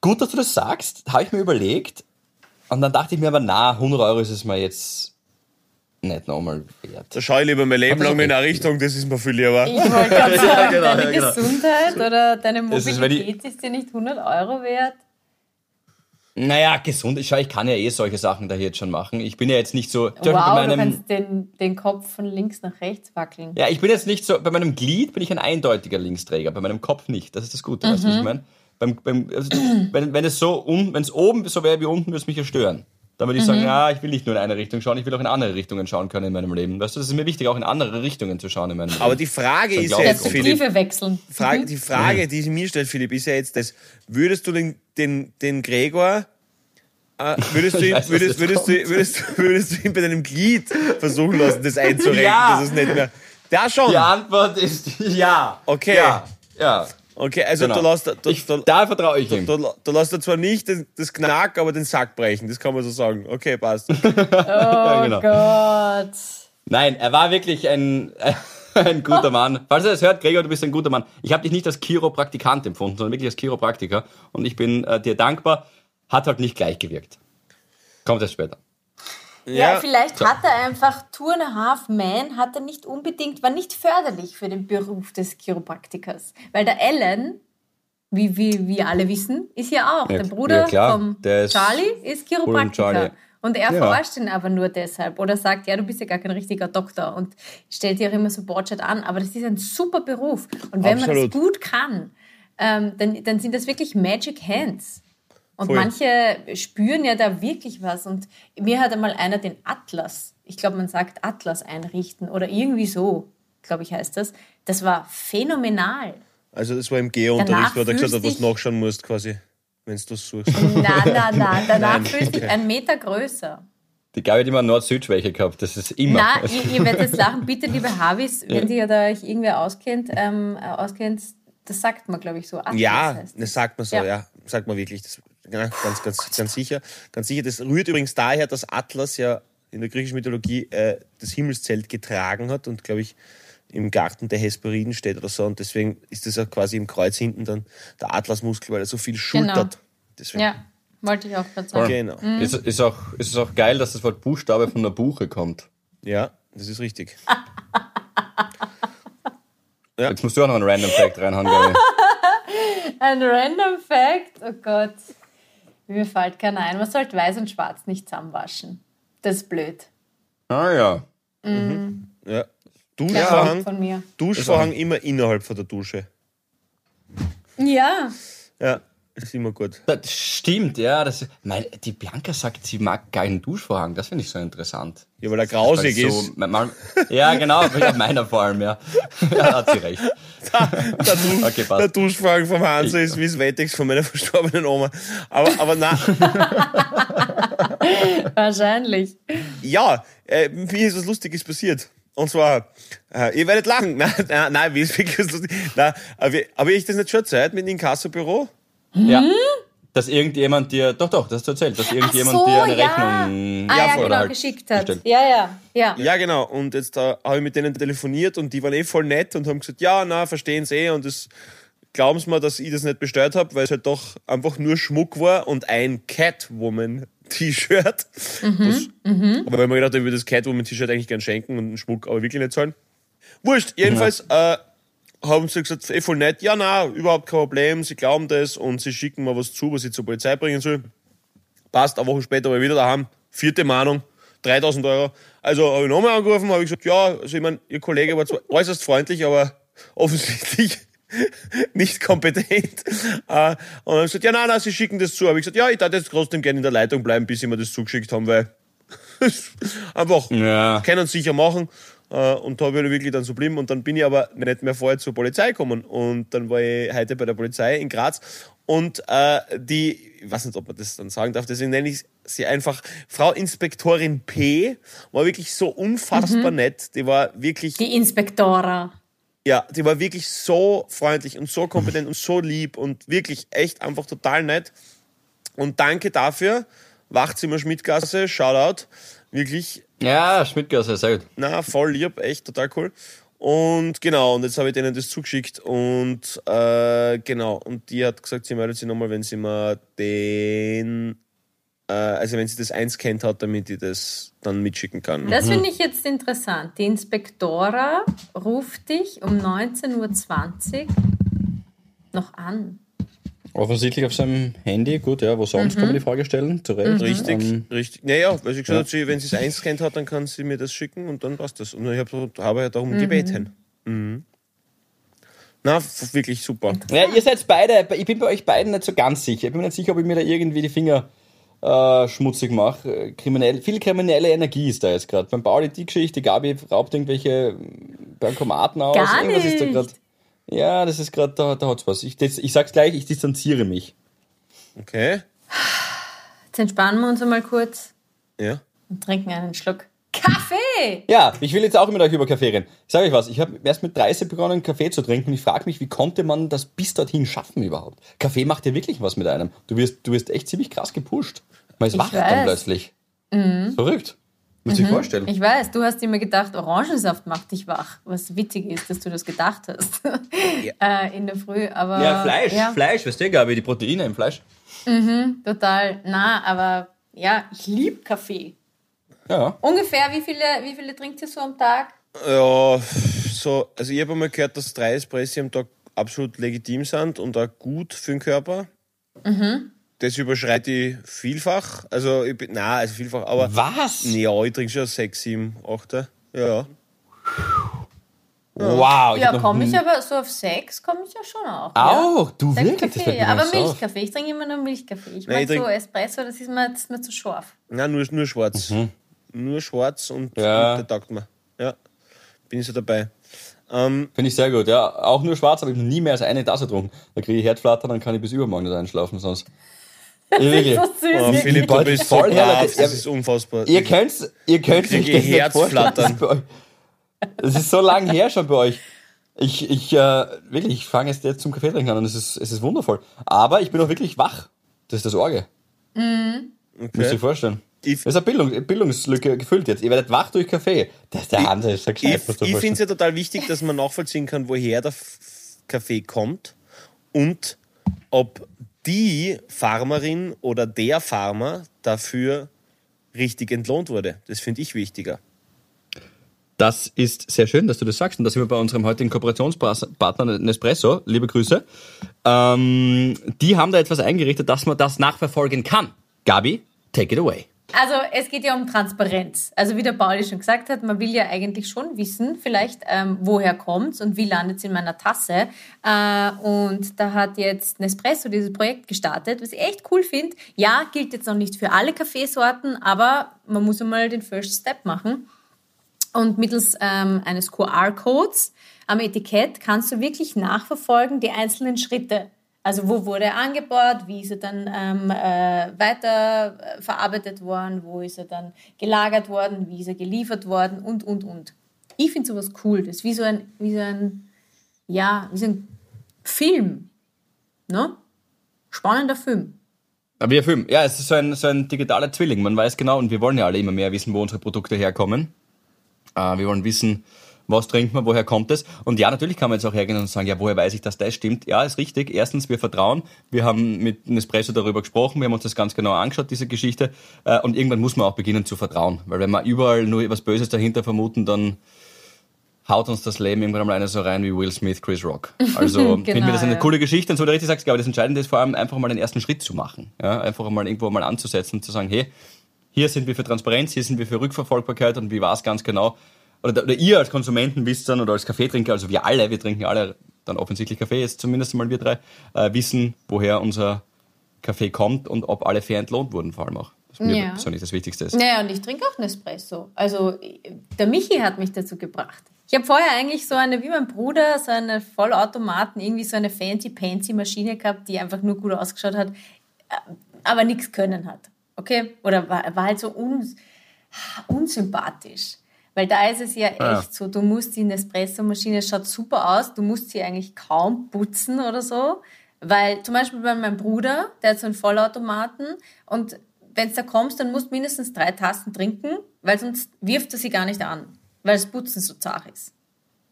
Gut, dass du das sagst, habe ich mir überlegt. Und dann dachte ich mir aber, na, 100 Euro ist es mir jetzt nicht nochmal wert. Da schaue ich lieber mein Leben lang in eine Richtung, das ist mir viel lieber. Ich wollte gerade sagen, ja, genau, deine ja, genau. Gesundheit oder deine Mobilität ist, ist dir nicht 100 Euro wert. Naja, gesund. Ich, ich kann ja eh solche Sachen da jetzt schon machen. Ich bin ja jetzt nicht so. Wow, meinem, du kannst den, den Kopf von links nach rechts wackeln. Ja, ich bin jetzt nicht so. Bei meinem Glied bin ich ein eindeutiger Linksträger, bei meinem Kopf nicht. Das ist das Gute, mhm. weißt du, was ich mhm. meine? Beim, beim, also, wenn, wenn es so um, wenn es oben so wäre wie unten, würde es mich ja stören. Dann würde ich mhm. sagen, ja, ich will nicht nur in eine Richtung schauen, ich will auch in andere Richtungen schauen können in meinem Leben. Weißt du, das ist mir wichtig, auch in andere Richtungen zu schauen in meinem Leben. Aber die Frage ist ja jetzt, Philipp, wechseln. Frage, mhm. die Frage, die sich mir stellt, Philipp, ist ja jetzt das, würdest du den, den, den Gregor äh, würdest, du ihn, weiß, würdest, würdest, du, würdest, würdest, du ihn bei deinem Glied versuchen lassen, das einzurenken, ja. dass es nicht mehr. Da schon. Die Antwort ist ja. Okay. Ja. ja. Okay, also genau. du lässt, du, ich, da vertraue ich ihm. Du, du, du lässt zwar nicht das Knack, aber den Sack brechen. Das kann man so sagen. Okay, passt. oh ja, genau. Gott. Nein, er war wirklich ein, ein guter Mann. Falls er das hört, Gregor, du bist ein guter Mann. Ich habe dich nicht als Chiropraktikant empfunden, sondern wirklich als Chiropraktiker. Und ich bin äh, dir dankbar. Hat halt nicht gleich gewirkt. Kommt erst später. Ja, ja vielleicht so. hat er einfach Two and a Half Man, hat er nicht unbedingt, war nicht förderlich für den Beruf des Chiropraktikers. Weil der Alan, wie, wie wir alle wissen, ist ja auch. Ja, der Bruder ja, vom ist Charlie ist Chiropraktiker. Und er ja. verarscht ihn aber nur deshalb. Oder sagt, ja, du bist ja gar kein richtiger Doktor. Und stellt dir auch immer so Bordchat an. Aber das ist ein super Beruf. Und wenn Absolut. man das gut kann, ähm, dann, dann sind das wirklich Magic Hands. Und Voll. manche spüren ja da wirklich was. Und mir hat einmal einer den Atlas, ich glaube, man sagt Atlas einrichten oder irgendwie so, glaube ich, heißt das. Das war phänomenal. Also das war im Geo-Unterricht, wo er gesagt hat, was du nachschauen musst quasi, wenn du das suchst. Nein, nein, nein. Danach nein, fühlst du okay. einen Meter größer. Die Gabi hat immer Nord-Süd-Schwäche gehabt, das ist immer. Nein, ihr, ihr werdet jetzt lachen, bitte, liebe Havis, wenn ihr da euch irgendwer auskennt, ähm, auskennt, das sagt man, glaube ich, so. Atlas ja, das. das sagt man so, ja. ja. Sagt man wirklich. Das ja, ganz, ganz, oh ganz sicher. Ganz sicher. Das rührt übrigens daher, dass Atlas ja in der griechischen Mythologie äh, das Himmelszelt getragen hat und, glaube ich, im Garten der Hesperiden steht oder so. Und deswegen ist das auch quasi im Kreuz hinten dann der Atlasmuskel, weil er so viel schultert. Genau. Deswegen. Ja, wollte ich auch gerade sagen. Genau. Mhm. Ist, ist, auch, ist es auch geil, dass das Wort Buchstabe von der Buche kommt. Ja, das ist richtig. ja. Jetzt musst du auch noch einen Random Fact reinhauen, Gabi. Ein Random Fact? Oh Gott. Mir fällt keiner ein. Man sollte weiß und schwarz nicht zusammenwaschen. Das ist blöd. Ah ja. Mhm. Ja. Duschvorhang, von mir. Duschvorhang immer innerhalb von der Dusche. Ja. Ja, ist immer gut. Das stimmt, ja. Das, mein, die Bianca sagt, sie mag keinen Duschvorhang. Das finde ich so interessant. Ja, weil er grausig so, ist. Man, ja, genau, meiner vor allem, ja. ja hat sie recht. Der, der, Dusch, okay, der Duschvorhang vom Hansa ist wie das Wettex von meiner verstorbenen Oma. Aber, aber nein. Wahrscheinlich. Ja, äh, mir ist was Lustiges passiert. Und zwar, äh, ihr werdet lachen. Nein, nein, nein wie ist wirklich lustig. Nein, aber habe ich das nicht schon Zeit mit dem Inkassobüro? Ja. dass irgendjemand dir, doch, doch, das hast du erzählt, dass irgendjemand so, dir eine ja. Rechnung Ah, ja, genau, halt geschickt hat. gestellt. Ja, ja, ja. Ja, genau. Und jetzt äh, habe ich mit denen telefoniert und die waren eh voll nett und haben gesagt, ja, na, verstehen sie eh und das glauben sie mir, dass ich das nicht bestellt habe, weil es halt doch einfach nur Schmuck war und ein Catwoman-T-Shirt. Das- Aber wenn man gedacht, ich würde das Catwoman-T-Shirt eigentlich gern schenken und den Schmuck aber wirklich nicht zahlen. Wurscht, jedenfalls äh, haben sie gesagt, eh voll nett, ja, na, überhaupt kein Problem, sie glauben das und sie schicken mir was zu, was ich zur Polizei bringen soll. Passt, eine Woche später war ich wieder daheim. Vierte Mahnung, 3000 Euro. Also habe ich nochmal angerufen, habe ich gesagt, ja, also ich meine, Ihr Kollege war zwar äußerst freundlich, aber offensichtlich nicht kompetent. Äh, und dann gesagt, ja, nein, nein, Sie schicken das zu. Habe ich gesagt, ja, ich darf jetzt trotzdem gerne in der Leitung bleiben, bis Sie mir das zugeschickt haben, weil einfach Ja. können sicher machen. Äh, Und da würde ich wirklich dann so bleiben. Und dann bin ich aber nicht mehr vorher zur Polizei gekommen. Und dann war ich heute bei der Polizei in Graz. Und äh, die, ich weiß nicht, ob man das dann sagen darf, deswegen nenne ich sie einfach Frau Inspektorin P. War wirklich so unfassbar nett. Die war wirklich Die Inspektora. ja, die war wirklich so freundlich und so kompetent und so lieb und wirklich echt einfach total nett. Und danke dafür. Wachzimmer Schmidtgasse, Shoutout. Wirklich, Ja, Schmidtgasse, sehr gut. na, voll lieb, echt total cool. Und genau, und jetzt habe ich denen das zugeschickt und äh, genau, und die hat gesagt, sie meldet sich nochmal, wenn sie mir den, äh, also wenn sie das einscannt hat, damit ich das dann mitschicken kann. Das finde ich jetzt interessant. Die Inspektora ruft dich um 19.20 Uhr noch an. Offensichtlich auf seinem Handy, gut, ja, wo sonst kann man die Frage stellen, zu Recht. Richtig, Ähm, richtig. Naja, weil sie gesagt hat, sie, wenn sie es einscannt hat, dann kann sie mir das schicken und dann passt das. Und ich habe hab ja darum gebeten. Mhm. Na, wirklich super. Ja, ihr seid beide, ich bin bei euch beiden nicht so ganz sicher. Ich bin mir nicht sicher, ob ich mir da irgendwie die Finger äh, schmutzig mache. Kriminell, viel kriminelle Energie ist da jetzt gerade. Beim Pauli die Geschichte, Gabi raubt irgendwelche Bankomaten aus. Gar Irgendwas ist da nicht. gerade. Ja, das ist gerade, da, da hat's was. Ich, das, ich sag's gleich, ich distanziere mich. Okay. Jetzt entspannen wir uns einmal kurz Ja. und trinken einen Schluck Kaffee. Ja, ich will jetzt auch immer noch über Kaffee reden. Ich sage euch was, ich habe erst mit 30 begonnen, Kaffee zu trinken und ich frage mich, wie konnte man das bis dorthin schaffen überhaupt? Kaffee macht ja wirklich was mit einem. Du wirst, du wirst echt ziemlich krass gepusht. Man ist Ich wach dann weiß. Mhm. plötzlich. Verrückt. Muss ich vorstellen. Ich weiß, du hast immer gedacht, Orangensaft macht dich wach. Was witzig ist, dass du das gedacht hast äh, in der Früh. Aber ja, Fleisch, ja, Fleisch, weißt du, Gabi, die Proteine im Fleisch. total. Na, aber ja, ich liebe Kaffee. Ja. Ungefähr, wie viele, wie viele trinkt ihr so am Tag? Ja, so, also ich habe einmal gehört, dass drei Espressi am Tag absolut legitim sind und auch gut für den Körper. Das überschreite ich vielfach. Also, ich bin, nein, also vielfach, aber. Was? Ja, ich trinke schon sechs, sieben, acht. Ja. Wow. ja, komme ich aber so auf sechs, komme ich ja schon auch. Auch? Du Ja. Sechs wirklich? Das Kaffee, mir ja, aber. Milchkaffee. Ich trinke immer nur Milchkaffee. Ich ich trink- so Espresso, das ist mir, das ist mir zu scharf. Nein, nur, nur schwarz. Nur schwarz und, Mhm. Ja. und der taugt mir. Ja. Bin ich so dabei. Ähm, Finde ich sehr gut, ja. Auch nur schwarz, aber ich habe noch nie mehr als eine Tasse getrunken. Da kriege ich Herzflattern, dann kann ich bis übermorgen nicht einschlafen, sonst. Ja, wirklich. So süß. oh, Philipp, du bist so voll brav. herleitet. Das ist unfassbar. Ihr könnt's, ihr könnt Kriege euch das nicht vorstellen. Herzflattern. Das ist, das ist so lang her schon bei euch. Ich, ich, äh, wirklich, ich fange jetzt, zum Kaffee trinken an und es ist, es ist wundervoll. Aber ich bin auch wirklich wach. Das ist das Orge. Müsst ihr euch vorstellen. Ich- das ist eine Bildung, Bildungslücke gefüllt jetzt. Ihr werdet wach durch Kaffee. Das ist der Hand, das ist so gescheit. Ich, ich finde es ja total wichtig, dass man nachvollziehen kann, woher der Kaffee kommt und ob die Farmerin oder der Farmer dafür richtig entlohnt wurde. Das finde ich wichtiger. Das ist sehr schön, dass du das sagst. Und da sind wir bei unserem heutigen Kooperationspartner Nespresso. Liebe Grüße. Ähm, die haben da etwas eingerichtet, dass man das nachverfolgen kann. Gabi, take it away. Also es geht ja um Transparenz. Also wie der Pauli schon gesagt hat, man will ja eigentlich schon wissen, vielleicht ähm, woher kommt's und wie landet's in meiner Tasse. Äh, und da hat jetzt Nespresso dieses Projekt gestartet, was ich echt cool finde. Ja, gilt jetzt noch nicht für alle Kaffeesorten, aber man muss einmal den First Step machen. Und mittels ähm, eines QR-Codes am Etikett kannst du wirklich nachverfolgen die einzelnen Schritte. Also wo wurde er angebaut, wie ist er dann ähm, äh, weiter äh, verarbeitet worden, wo ist er dann gelagert worden, wie ist er geliefert worden und, und, und. Ich finde sowas cool. Das ist wie so ein, wie so ein, ja, wie so ein Film. Ne? Spannender Film. Aber wir Film, ja, es ist so ein, so ein digitaler Zwilling. Man weiß genau, und wir wollen ja alle immer mehr wissen, wo unsere Produkte herkommen. Äh, wir wollen wissen, was trinkt man, woher kommt es? Und ja, natürlich kann man jetzt auch hergehen und sagen, ja, woher weiß ich, dass das stimmt? Ja, ist richtig. Erstens, wir vertrauen. Wir haben mit Nespresso darüber gesprochen, wir haben uns das ganz genau angeschaut, diese Geschichte. Äh, und irgendwann muss man auch beginnen zu vertrauen. Weil wenn wir überall nur etwas Böses dahinter vermuten, dann haut uns das Leben irgendwann mal einer so rein wie Will Smith, Chris Rock. Also genau, finden wir das eine ja. coole Geschichte. Und so, wie du richtig sagst, glaube ich, das Entscheidende ist vor allem einfach mal den ersten Schritt zu machen. Ja, einfach mal irgendwo mal anzusetzen und zu sagen, hey, hier sind wir für Transparenz, hier sind wir für Rückverfolgbarkeit und wie war es ganz genau oder, oder ihr als Konsumenten wisst dann, oder als Kaffeetrinker, also wir alle, wir trinken alle dann offensichtlich Kaffee, jetzt zumindest mal wir drei, äh, wissen, woher unser Kaffee kommt und ob alle fair entlohnt wurden, vor allem auch. Was mir ja. persönlich das Wichtigste ist. Naja, und ich trinke auch Nespresso. Also der Michi hat mich dazu gebracht. Ich habe vorher eigentlich so eine, wie mein Bruder, so eine Vollautomaten, irgendwie so eine fancy-pancy Maschine gehabt, die einfach nur gut ausgeschaut hat, äh, aber nichts können hat. Okay? Oder war, war halt so un, unsympathisch. Weil da ist es ja echt ja. so, du musst die Nespresso-Maschine, schaut super aus, du musst sie eigentlich kaum putzen oder so. Weil zum Beispiel bei meinem Bruder, der hat so einen Vollautomaten und wenn du da kommst, dann musst du mindestens drei Tassen trinken, weil sonst wirft er sie gar nicht an, weil das Putzen so zart ist.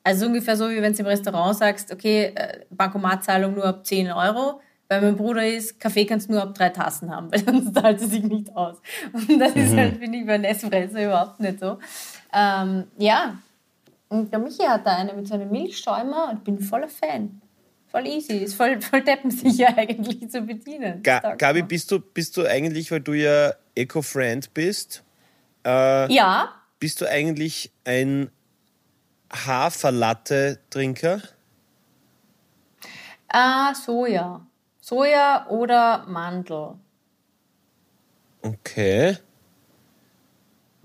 Also ungefähr so, wie wenn du im Restaurant sagst, okay, äh, Bankomatzahlung nur ab 10 Euro, bei meinem Bruder ist, Kaffee kannst du nur ab drei Tassen haben, weil sonst zahlt es sich nicht aus. Und das mhm. ist halt, finde ich, bei Nespresso überhaupt nicht so. Ähm, ja, und der Michi hat da eine mit so einem Milchschäumer und bin voller Fan. Voll easy, ist voll, voll deppensicher eigentlich zu bedienen. Ga Gabi, bist du, bist du eigentlich, weil du ja Eco-Friend bist, äh, ja. bist du eigentlich ein Haferlatte-Trinker? Ah, Soja. Soja oder Mandel. Okay.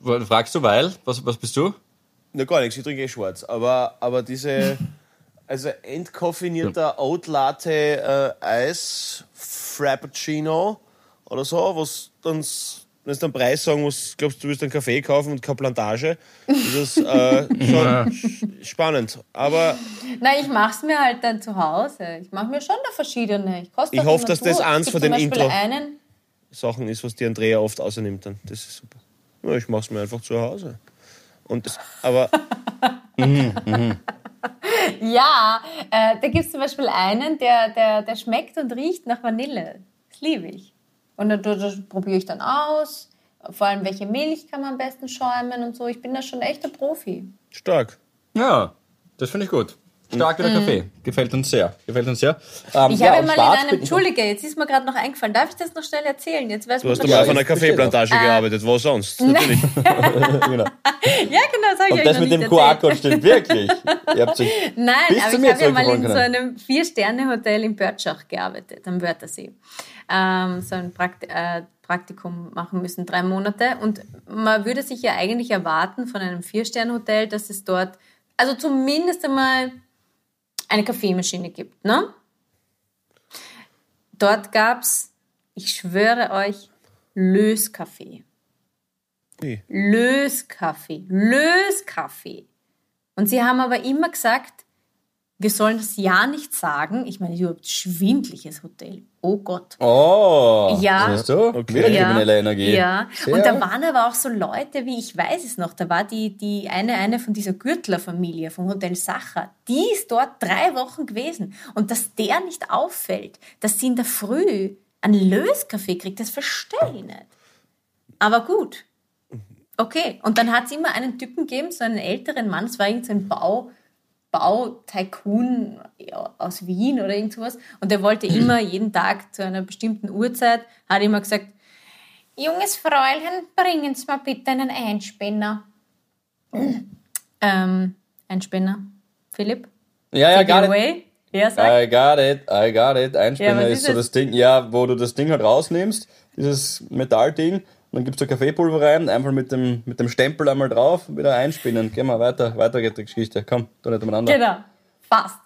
Fragst du, weil? Was, was bist du? Na, gar nichts, ich trinke eh schwarz. Aber, aber diese, also entkoffinierter Oat Latte äh, Eis Frappuccino oder so, was dann, wenn du den Preis sagen musst, glaubst du, wirst einen Kaffee kaufen und keine Plantage, ist das äh, schon spannend. Aber. Nein, ich mache es mir halt dann zu Hause. Ich mache mir schon da verschiedene. Ich, ich hoffe, dass das eins von den Intro. Sachen ist, was die Andrea oft außernimmt dann. Das ist super. Ja, ich mache es mir einfach zu Hause. Und das, aber. Mhm, mhm. ja, äh, da gibt es zum Beispiel einen, der, der, der schmeckt und riecht nach Vanille. Das liebe ich. Und das, das probiere ich dann aus. Vor allem, welche Milch kann man am besten schäumen und so. Ich bin da schon echt ein Profi. Stark. Ja, das finde ich gut. Stark wieder mhm. Kaffee. Gefällt uns sehr. Gefällt uns sehr. Ähm, ich ja, habe mal in einem, Entschuldige, jetzt ist mir gerade noch eingefallen. Darf ich das noch schnell erzählen? Jetzt du hast mal auf einer Kaffeeplantage äh, gearbeitet. Wo sonst? Natürlich. genau. Ja, genau, das habe ich Und euch das mit dem QR-Code stimmt wirklich. Ihr habt sich Nein, aber ich habe ja mal in können. so einem Vier-Sterne-Hotel in Börtschach gearbeitet, am Wörthersee. Ähm, so ein Prakt äh, Praktikum machen müssen, drei Monate. Und man würde sich ja eigentlich erwarten von einem Vier-Sterne-Hotel, dass es dort, also zumindest einmal eine Kaffeemaschine gibt. Ne? Dort gab es, ich schwöre euch, Löskaffee. Wie? Löskaffee. Löskaffee. Und sie haben aber immer gesagt, wir sollen das ja nicht sagen. Ich meine, überhaupt schwindliches Hotel. Oh Gott. Oh. Ja. Siehst du? Okay. Ja. Energie. Ja. Sehr. Und da waren aber auch so Leute, wie ich weiß es noch, da war die, die eine, eine von dieser Gürtler-Familie vom Hotel Sacher. Die ist dort drei Wochen gewesen. Und dass der nicht auffällt, dass sie in der Früh einen Löskaffee kriegt, das verstehe ich nicht. Aber gut. Okay. Und dann hat es immer einen Typen gegeben, so einen älteren Mann, es war irgendein Bau, Bautycoon aus Wien oder irgendwas. Und der wollte immer jeden Tag zu einer bestimmten Uhrzeit, hat immer gesagt, junges Fräulein, bringen Sie mir bitte einen Einspänner. ähm, Einspänner. Philipp? Ja, ja, it. Ja, sag. I got it, I got it. Einspänner ja, ist, ist so das Ding, ja, wo du das Ding halt rausnimmst, dieses Metallding, dann gibst du Kaffeepulver rein, einfach mit dem, mit dem Stempel einmal drauf, wieder einspinnen. Gehen wir weiter, weiter geht die Geschichte. Komm, du nicht umeinander. Genau, fast.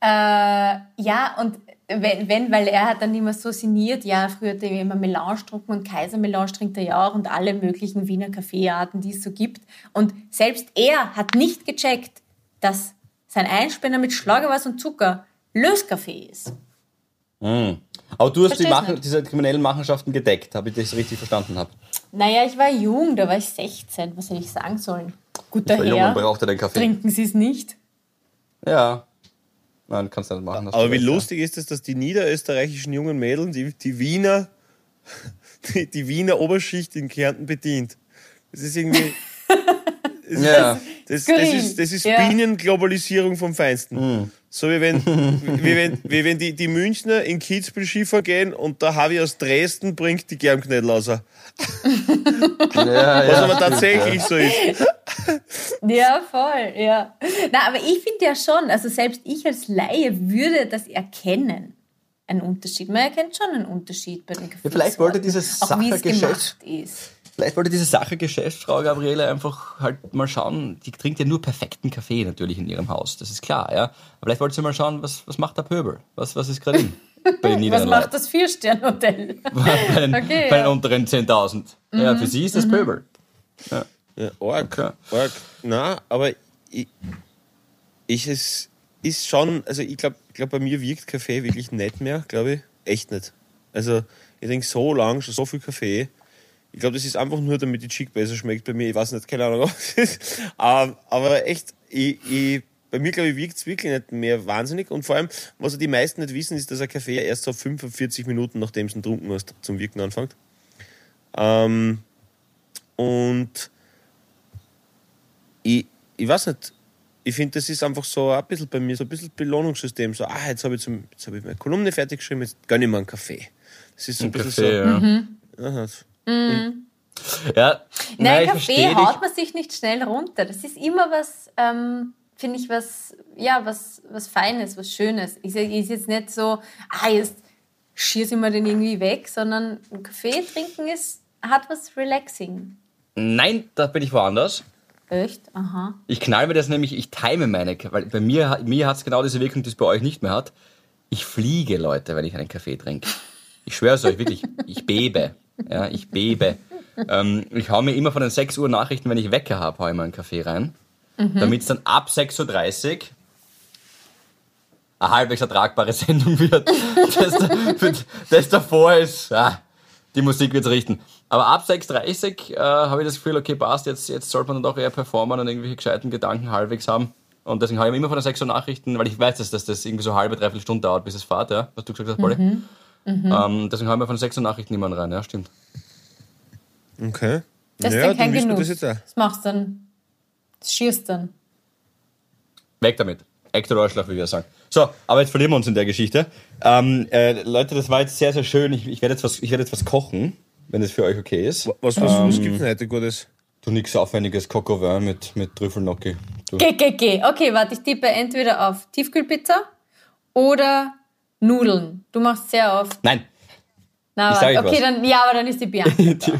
Äh, ja, und wenn, wenn, weil er hat dann immer so sinniert, ja, früher hat er immer Melange getrunken und Kaisermelange trinkt er ja auch und alle möglichen Wiener Kaffeearten, die es so gibt. Und selbst er hat nicht gecheckt, dass sein Einspänner mit Schlagerwasser und Zucker Löskaffee ist. Mm. Aber du hast die Machen, diese kriminellen Machenschaften gedeckt, habe ich das richtig verstanden habe. Naja, ich war jung, da war ich 16. Was hätte ich sagen sollen? Guter Herr, jung brauchte den Kaffee. trinken Sie es nicht? Ja. Nein, kannst du nicht machen. Aber wie lustig ist es, dass die niederösterreichischen jungen Mädels, die, die Wiener, die, die Wiener Oberschicht in Kärnten bedient. Das ist irgendwie... ja. Das, das, ist, das ist ja. Bienenglobalisierung vom Feinsten. Mhm. So wie wenn, wie wenn, wie wenn die, die Münchner in Kitzbühel Skifahren gehen und der Harvey aus Dresden bringt die Germknödel raus. Ja, Was aber tatsächlich so ist. Ja, voll, ja. Na, aber ich finde ja schon, also selbst ich als Laie würde das erkennen. Ein Unterschied. Man erkennt schon einen Unterschied bei den Gefühls. Ja, vielleicht wollte dieses Sachergeschäft ist. Vielleicht wollte diese Sache Geschäftsfrau Gabriele einfach halt mal schauen, die trinkt ja nur perfekten Kaffee natürlich in ihrem Haus, das ist klar, ja. Aber vielleicht wollte sie mal schauen, was, was macht der Pöbel? Was, was ist gerade in? Bei den was macht das Vier-Sterne-Hotel? bei den, okay, bei den ja. unteren 10.000. Mhm. Ja, für sie ist das mhm. Pöbel. Ja. ja arg, okay. arg. Na, aber ich, ich es ist schon, also ich glaube, glaub, bei mir wirkt Kaffee wirklich nicht mehr, glaube ich. Echt nicht. Also ich denke so lange schon so viel Kaffee ich glaube, das ist einfach nur, damit die Chick besser schmeckt bei mir. Ich weiß nicht, keine Ahnung, was ist. Aber, aber echt, ich, ich, bei mir, glaube ich, wirkt es wirklich nicht mehr wahnsinnig. Und vor allem, was die meisten nicht wissen, ist, dass ein Kaffee erst so 45 Minuten, nachdem du ihn getrunken hast, zum Wirken anfängt. Ähm, und ich, ich weiß nicht, ich finde, das ist einfach so ein bisschen bei mir, so ein bisschen Belohnungssystem. So, ah, jetzt habe ich, zum, jetzt hab ich meine Kolumne fertig geschrieben, jetzt gönne ich mir einen Kaffee. Das ist so ein, ein bisschen Kaffee, so. Ja. Mhm. Aha, Mhm. Ja, Nein, Kaffee haut man sich nicht schnell runter. Das ist immer was, ähm, finde ich, was, ja, was, was Feines, was Schönes. Sage, ist jetzt nicht so, ah, jetzt schieße ich mir den irgendwie weg, sondern Kaffee trinken ist, hat was Relaxing. Nein, da bin ich woanders. Echt? Aha. Ich knall mir das nämlich, ich time meine, weil bei mir, mir hat es genau diese Wirkung, die es bei euch nicht mehr hat. Ich fliege, Leute, wenn ich einen Kaffee trinke. Ich schwöre es euch wirklich, ich bebe. Ja, ich bebe. ähm, ich hau mir immer von den 6 Uhr Nachrichten, wenn ich Wecker habe, hau ich mal einen Kaffee rein. Mhm. Damit es dann ab 6.30 Uhr eine halbwegs ertragbare Sendung wird. das, das davor ist, ah, die Musik wird richten. Aber ab 6.30 Uhr äh, habe ich das Gefühl, okay, passt, jetzt, jetzt sollte man dann doch eher performen und irgendwelche gescheiten Gedanken halbwegs haben. Und deswegen habe ich immer von den 6 Uhr Nachrichten, weil ich weiß, dass das, irgendwie so halbe, dreiviertel Stunde dauert, bis es fährt, ja, was du gesagt hast, Polly. Mhm. Mhm. Ähm, deswegen haben wir von sechs Nachrichten niemanden rein, ja, stimmt. Okay. Das ist ja, dann kein Genuss. Das, jetzt auch. das machst dann. Das schierst dann. Weg damit. Ektor Arschloch, wie wir sagen. So, aber jetzt verlieren wir uns in der Geschichte. Ähm, äh, Leute, das war jetzt sehr, sehr schön. Ich, ich werde jetzt, was, werd jetzt was kochen, wenn es für euch okay ist. Was, was, ähm, was gibt es denn heute Gutes? Du nichts aufwendiges Coco Vin mit, mit Trüffelnocki. Geh, geh, geh. Okay, warte, ich tippe entweder auf Tiefkühlpizza oder Nudeln. Du machst sehr oft. Nein. Na, ich okay, was. dann, ja, aber dann ist die Bianca.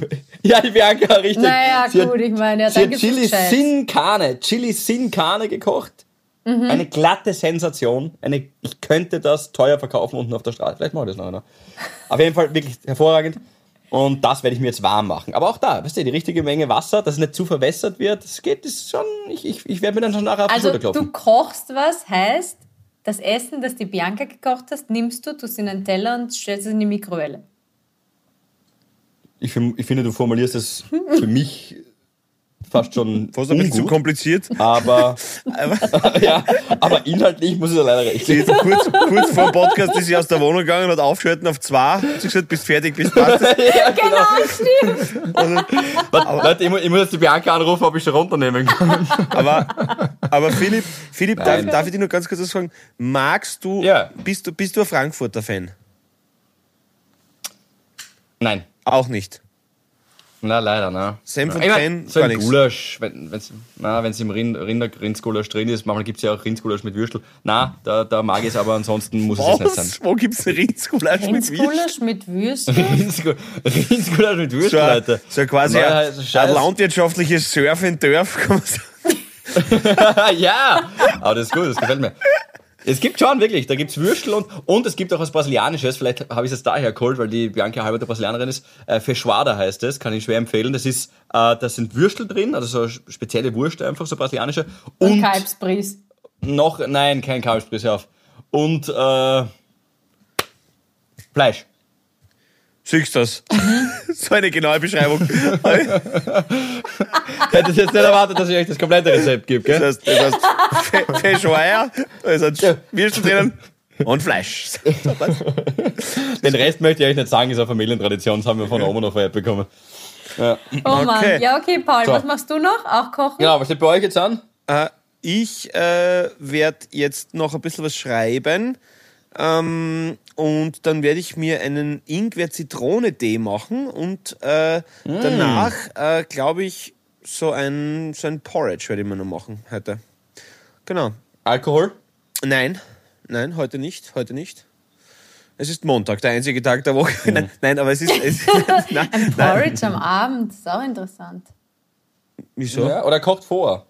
ja, die Bianca, richtig. Naja, sie gut, hat, ich meine, ja, sie hat Chili Sin Carne, Chili Sin Carne gekocht. Mhm. Eine glatte Sensation. Eine, ich könnte das teuer verkaufen unten auf der Straße. Vielleicht mache ich das noch. Auf jeden Fall wirklich hervorragend. Und das werde ich mir jetzt warm machen. Aber auch da, weißt du, die richtige Menge Wasser, dass es nicht zu verwässert wird. Das geht, das ist schon, ich, ich, ich werde mir dann schon nachher auf also, die Schulter klopfen. du kochst was, heißt, das Essen, das die Bianca gekocht hast, nimmst du, tust in einen Teller und stellst es in die Mikrowelle. Ich, ich finde, du formulierst es für mich fast schon fast ein bisschen zu kompliziert. Aber, ja, aber inhaltlich muss ich da leider recht geben. Kurz, kurz vor dem Podcast ist sie aus der Wohnung gegangen und hat aufgeschalten auf zwei. Sie gesagt, bist fertig, bist passt. ja, genau, stimmt. Also, aber, Leute, ich muss, ich muss jetzt die Bianca anrufen, ob ich schon runternehmen kann. aber, aber Philipp, Philipp darf, darf, ich dir nur ganz kurz was fragen? Magst du, ja. bist du, bist du ein Frankfurter Fan? Nein. Auch nicht. Na, leider, ne. Senf und Tren, so ein Gulasch, wenn es na, wenn's im Rind, Rinder, Rindsgulasch drin ist, manchmal gibt es ja auch Rindsgulasch mit Würstel. Na, da, da mag ich es, aber ansonsten muss Was? es nicht sein. Wo gibt es Rindsgulasch, Rindsgulasch mit Würstel? Rindsgulasch mit Würstel, so, Leute. So quasi ein, ein landwirtschaftliches Surf in Dörf, kann man sagen. ja, aber das ist gut, das gefällt mir. Es gibt schon, wirklich. Da gibt's Würstel und, und es gibt auch was Brasilianisches. Vielleicht habe ich es daher geholt, weil die Bianca halber der Brasilianerin ist. Äh, Feijoada heißt es, kann ich schwer empfehlen. Das ist, äh, da sind Würstel drin, also so spezielle Wurst einfach, so brasilianische. Und, und Kalbsbries. Noch, nein, kein Kalbsbries, auf. Und, äh, Fleisch. Siehst du das? so eine genaue Beschreibung. Hättest jetzt nicht erwartet, dass ich euch das komplette Rezept gebe, gell? Das heißt, das heißt Fe- Feischweier, da sind Würstel drinnen und Fleisch. Den Rest möchte ich euch nicht sagen, ist eine Familientradition, das haben wir von Oma noch vererbt bekommen. Ja. Oh Mann. Okay. Ja, okay, Paul, So. was machst du noch? Auch kochen? Genau, was steht bei euch jetzt an? Äh, ich äh, werde jetzt noch ein bisschen was schreiben. Ähm, und dann werde ich mir einen Ingwer-Zitrone-Tee machen und äh, danach, äh, glaube ich, so ein, so ein Porridge werde ich mir noch machen heute. Genau. Alkohol? Nein, nein, heute nicht, heute nicht. Es ist Montag, der einzige Tag der Woche. Nein, nein, aber es ist. Es, nein, nein. Porridge am Abend, ist auch interessant. Wieso? Ja, oder kocht vor.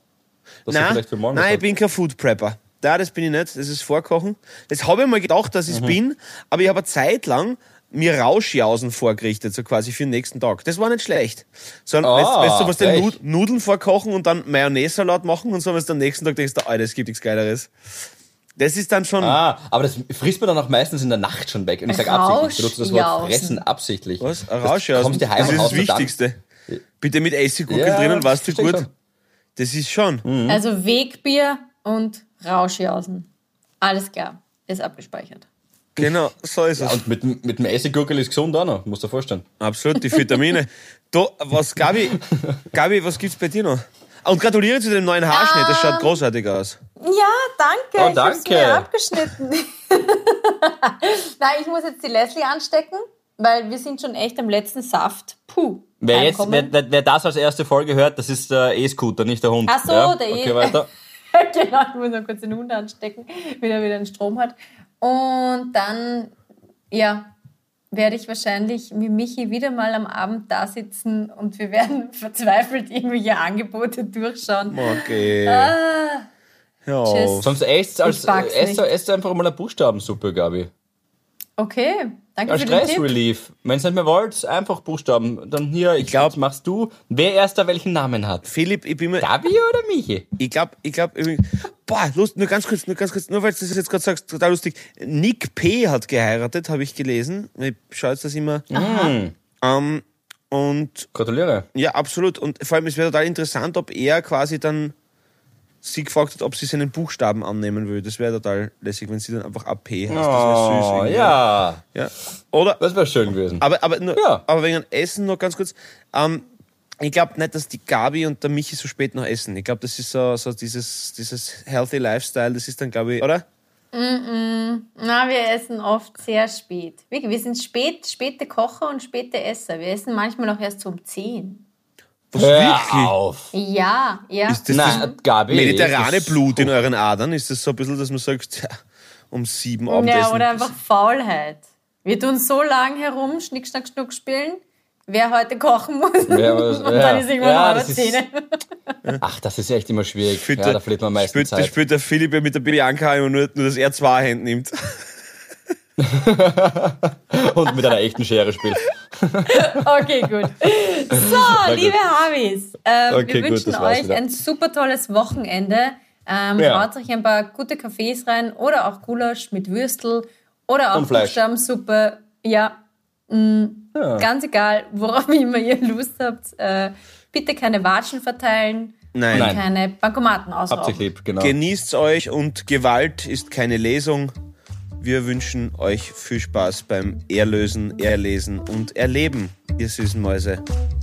Das Nein, vielleicht für morgen nein ich bin kein Food Prepper. Da, das bin ich nicht. Das ist Vorkochen. Das habe ich mal gedacht, dass ich es Mhm. bin, aber ich habe eine Zeit lang mir Rauschjausen vorgerichtet, so quasi für den nächsten Tag. Das war nicht schlecht. Sondern, Ah, weißt, weißt du, was den echt? Nud Nudeln vorkochen und dann Mayonnaise-Salat machen und so, was du am nächsten Tag denkst, Alter, es gibt nichts Geileres. Das ist dann schon. Ah, aber das frisst man dann auch meistens in der Nacht schon weg. Und ich sage absichtlich, ich benutze das Wort fressen absichtlich. Was? Das Rauschjausen? Kommst du heim Das ist das Wichtigste. Bitte mit Essiggurke Ja, drinnen, weißt du gut. schon. Das ist schon. Mhm. Also Wegbier und Rauschjausen. Alles klar, ist abgespeichert. Genau, so ist es. Und mit, mit dem Essiggurkel ist gesund auch noch, musst du dir vorstellen. Absolut, die Vitamine. Du, was, Gabi, Gabi, was gibt's bei dir noch? Ah, Und gratuliere zu dem neuen Haarschnitt, das schaut großartig aus. Ja, danke. Oh, Ich danke. mir abgeschnitten. Nein, ich muss jetzt die Leslie anstecken, weil wir sind schon echt am letzten Saft. Puh. Wer, jetzt, wer, wer, wer das als erste Folge hört, das ist der E-Scooter, nicht der Hund. Ach so, ja? der E- Okay, weiter. genau, ich muss noch kurz den Hund anstecken, wenn er wieder einen Strom hat. Und dann, ja, werde ich wahrscheinlich mit Michi wieder mal am Abend da sitzen und wir werden verzweifelt irgendwelche Angebote durchschauen. Okay. Ah, ja. tschüss. Sonst esst als mag's esst, esst einfach mal eine Buchstabensuppe, Gabi. okay, danke Als für den Tipp. Stressrelief. Wenn ihr nicht mehr wollt, einfach Buchstaben. Dann hier, ich glaube, machst du, wer erst da welchen Namen hat. Philipp, ich bin mir, Gabi oder Michi? ich glaube, ich glaube, boah, lust, nur ganz kurz, nur ganz kurz, nur weil du das jetzt gerade sagst, total lustig. Nick P. hat geheiratet, habe ich gelesen. Ich schaue jetzt das immer. Ähm, und Gratuliere. ja, absolut. Und vor allem, es wäre total interessant, ob er quasi dann sie gefragt hat, ob sie seinen Buchstaben annehmen will. Das wäre total lässig, wenn sie dann einfach AP heißt. Das wäre süß. Oh, irgendwie. ja. ja. Oder, Das wäre schön gewesen. Aber, aber, nur, Ja. aber wegen dem Essen noch ganz kurz. Ähm, ich glaube nicht, dass die Gabi und der Michi so spät noch essen. Ich glaube, das ist so, so dieses, dieses Healthy Lifestyle, das ist dann, glaube ich, oder? Na, wir essen oft sehr spät. Wirklich, wir sind spät, späte Kocher und späte Esser. Wir essen manchmal auch erst um 10. Was Hör auf. Ja, ja. Ist das Nein, das Gabi. mediterrane ist das- Blut in euren Adern? Ist das so ein bisschen, dass man sagt, tja, um sieben Abendessen? ja, oder einfach Faulheit. Wir tun so lang herum, Schnick, Schnack, Schnuck spielen, wer heute kochen muss. Wer was- und ja. dann ist irgendwann Ja, das ist- Zähne. Ach, das ist echt immer schwierig. Spielt ja, der- da verliert man am meisten spielt, Zeit. spielt der Philipp ja mit der Bianca immer nur, nur, dass er zwei Hände nimmt. Und mit einer echten Schere spielt. Okay, gut. So, liebe Habis, ähm, Okay, wir gut, wünschen war's euch ein super tolles Wochenende. Ähm, Ja. Haut euch ein paar gute Kaffees rein oder auch Gulasch mit Würstel oder auch Und. Buchstabensuppe. Ja, mh, ganz egal, worauf immer ihr Lust habt. Äh, bitte keine Watschen verteilen Nein. Nein. keine Bankomaten Habt sich ausrauben. lieb, genau. Genießt euch und Gewalt ist keine Lesung. Wir wünschen euch viel Spaß beim Erlösen, Erlesen und Erleben, ihr süßen Mäuse.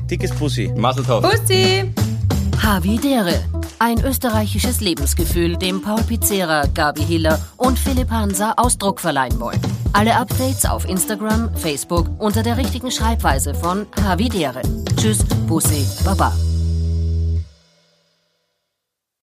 Dickes Bussi. Maseltov. Bussi! Havidere. Ein österreichisches Lebensgefühl, dem Paul Pizzera, Gabi Hiller und Philipp Hansa Ausdruck verleihen wollen. Alle Updates auf Instagram, Facebook unter der richtigen Schreibweise von Havidere. Tschüss, Bussi, Baba.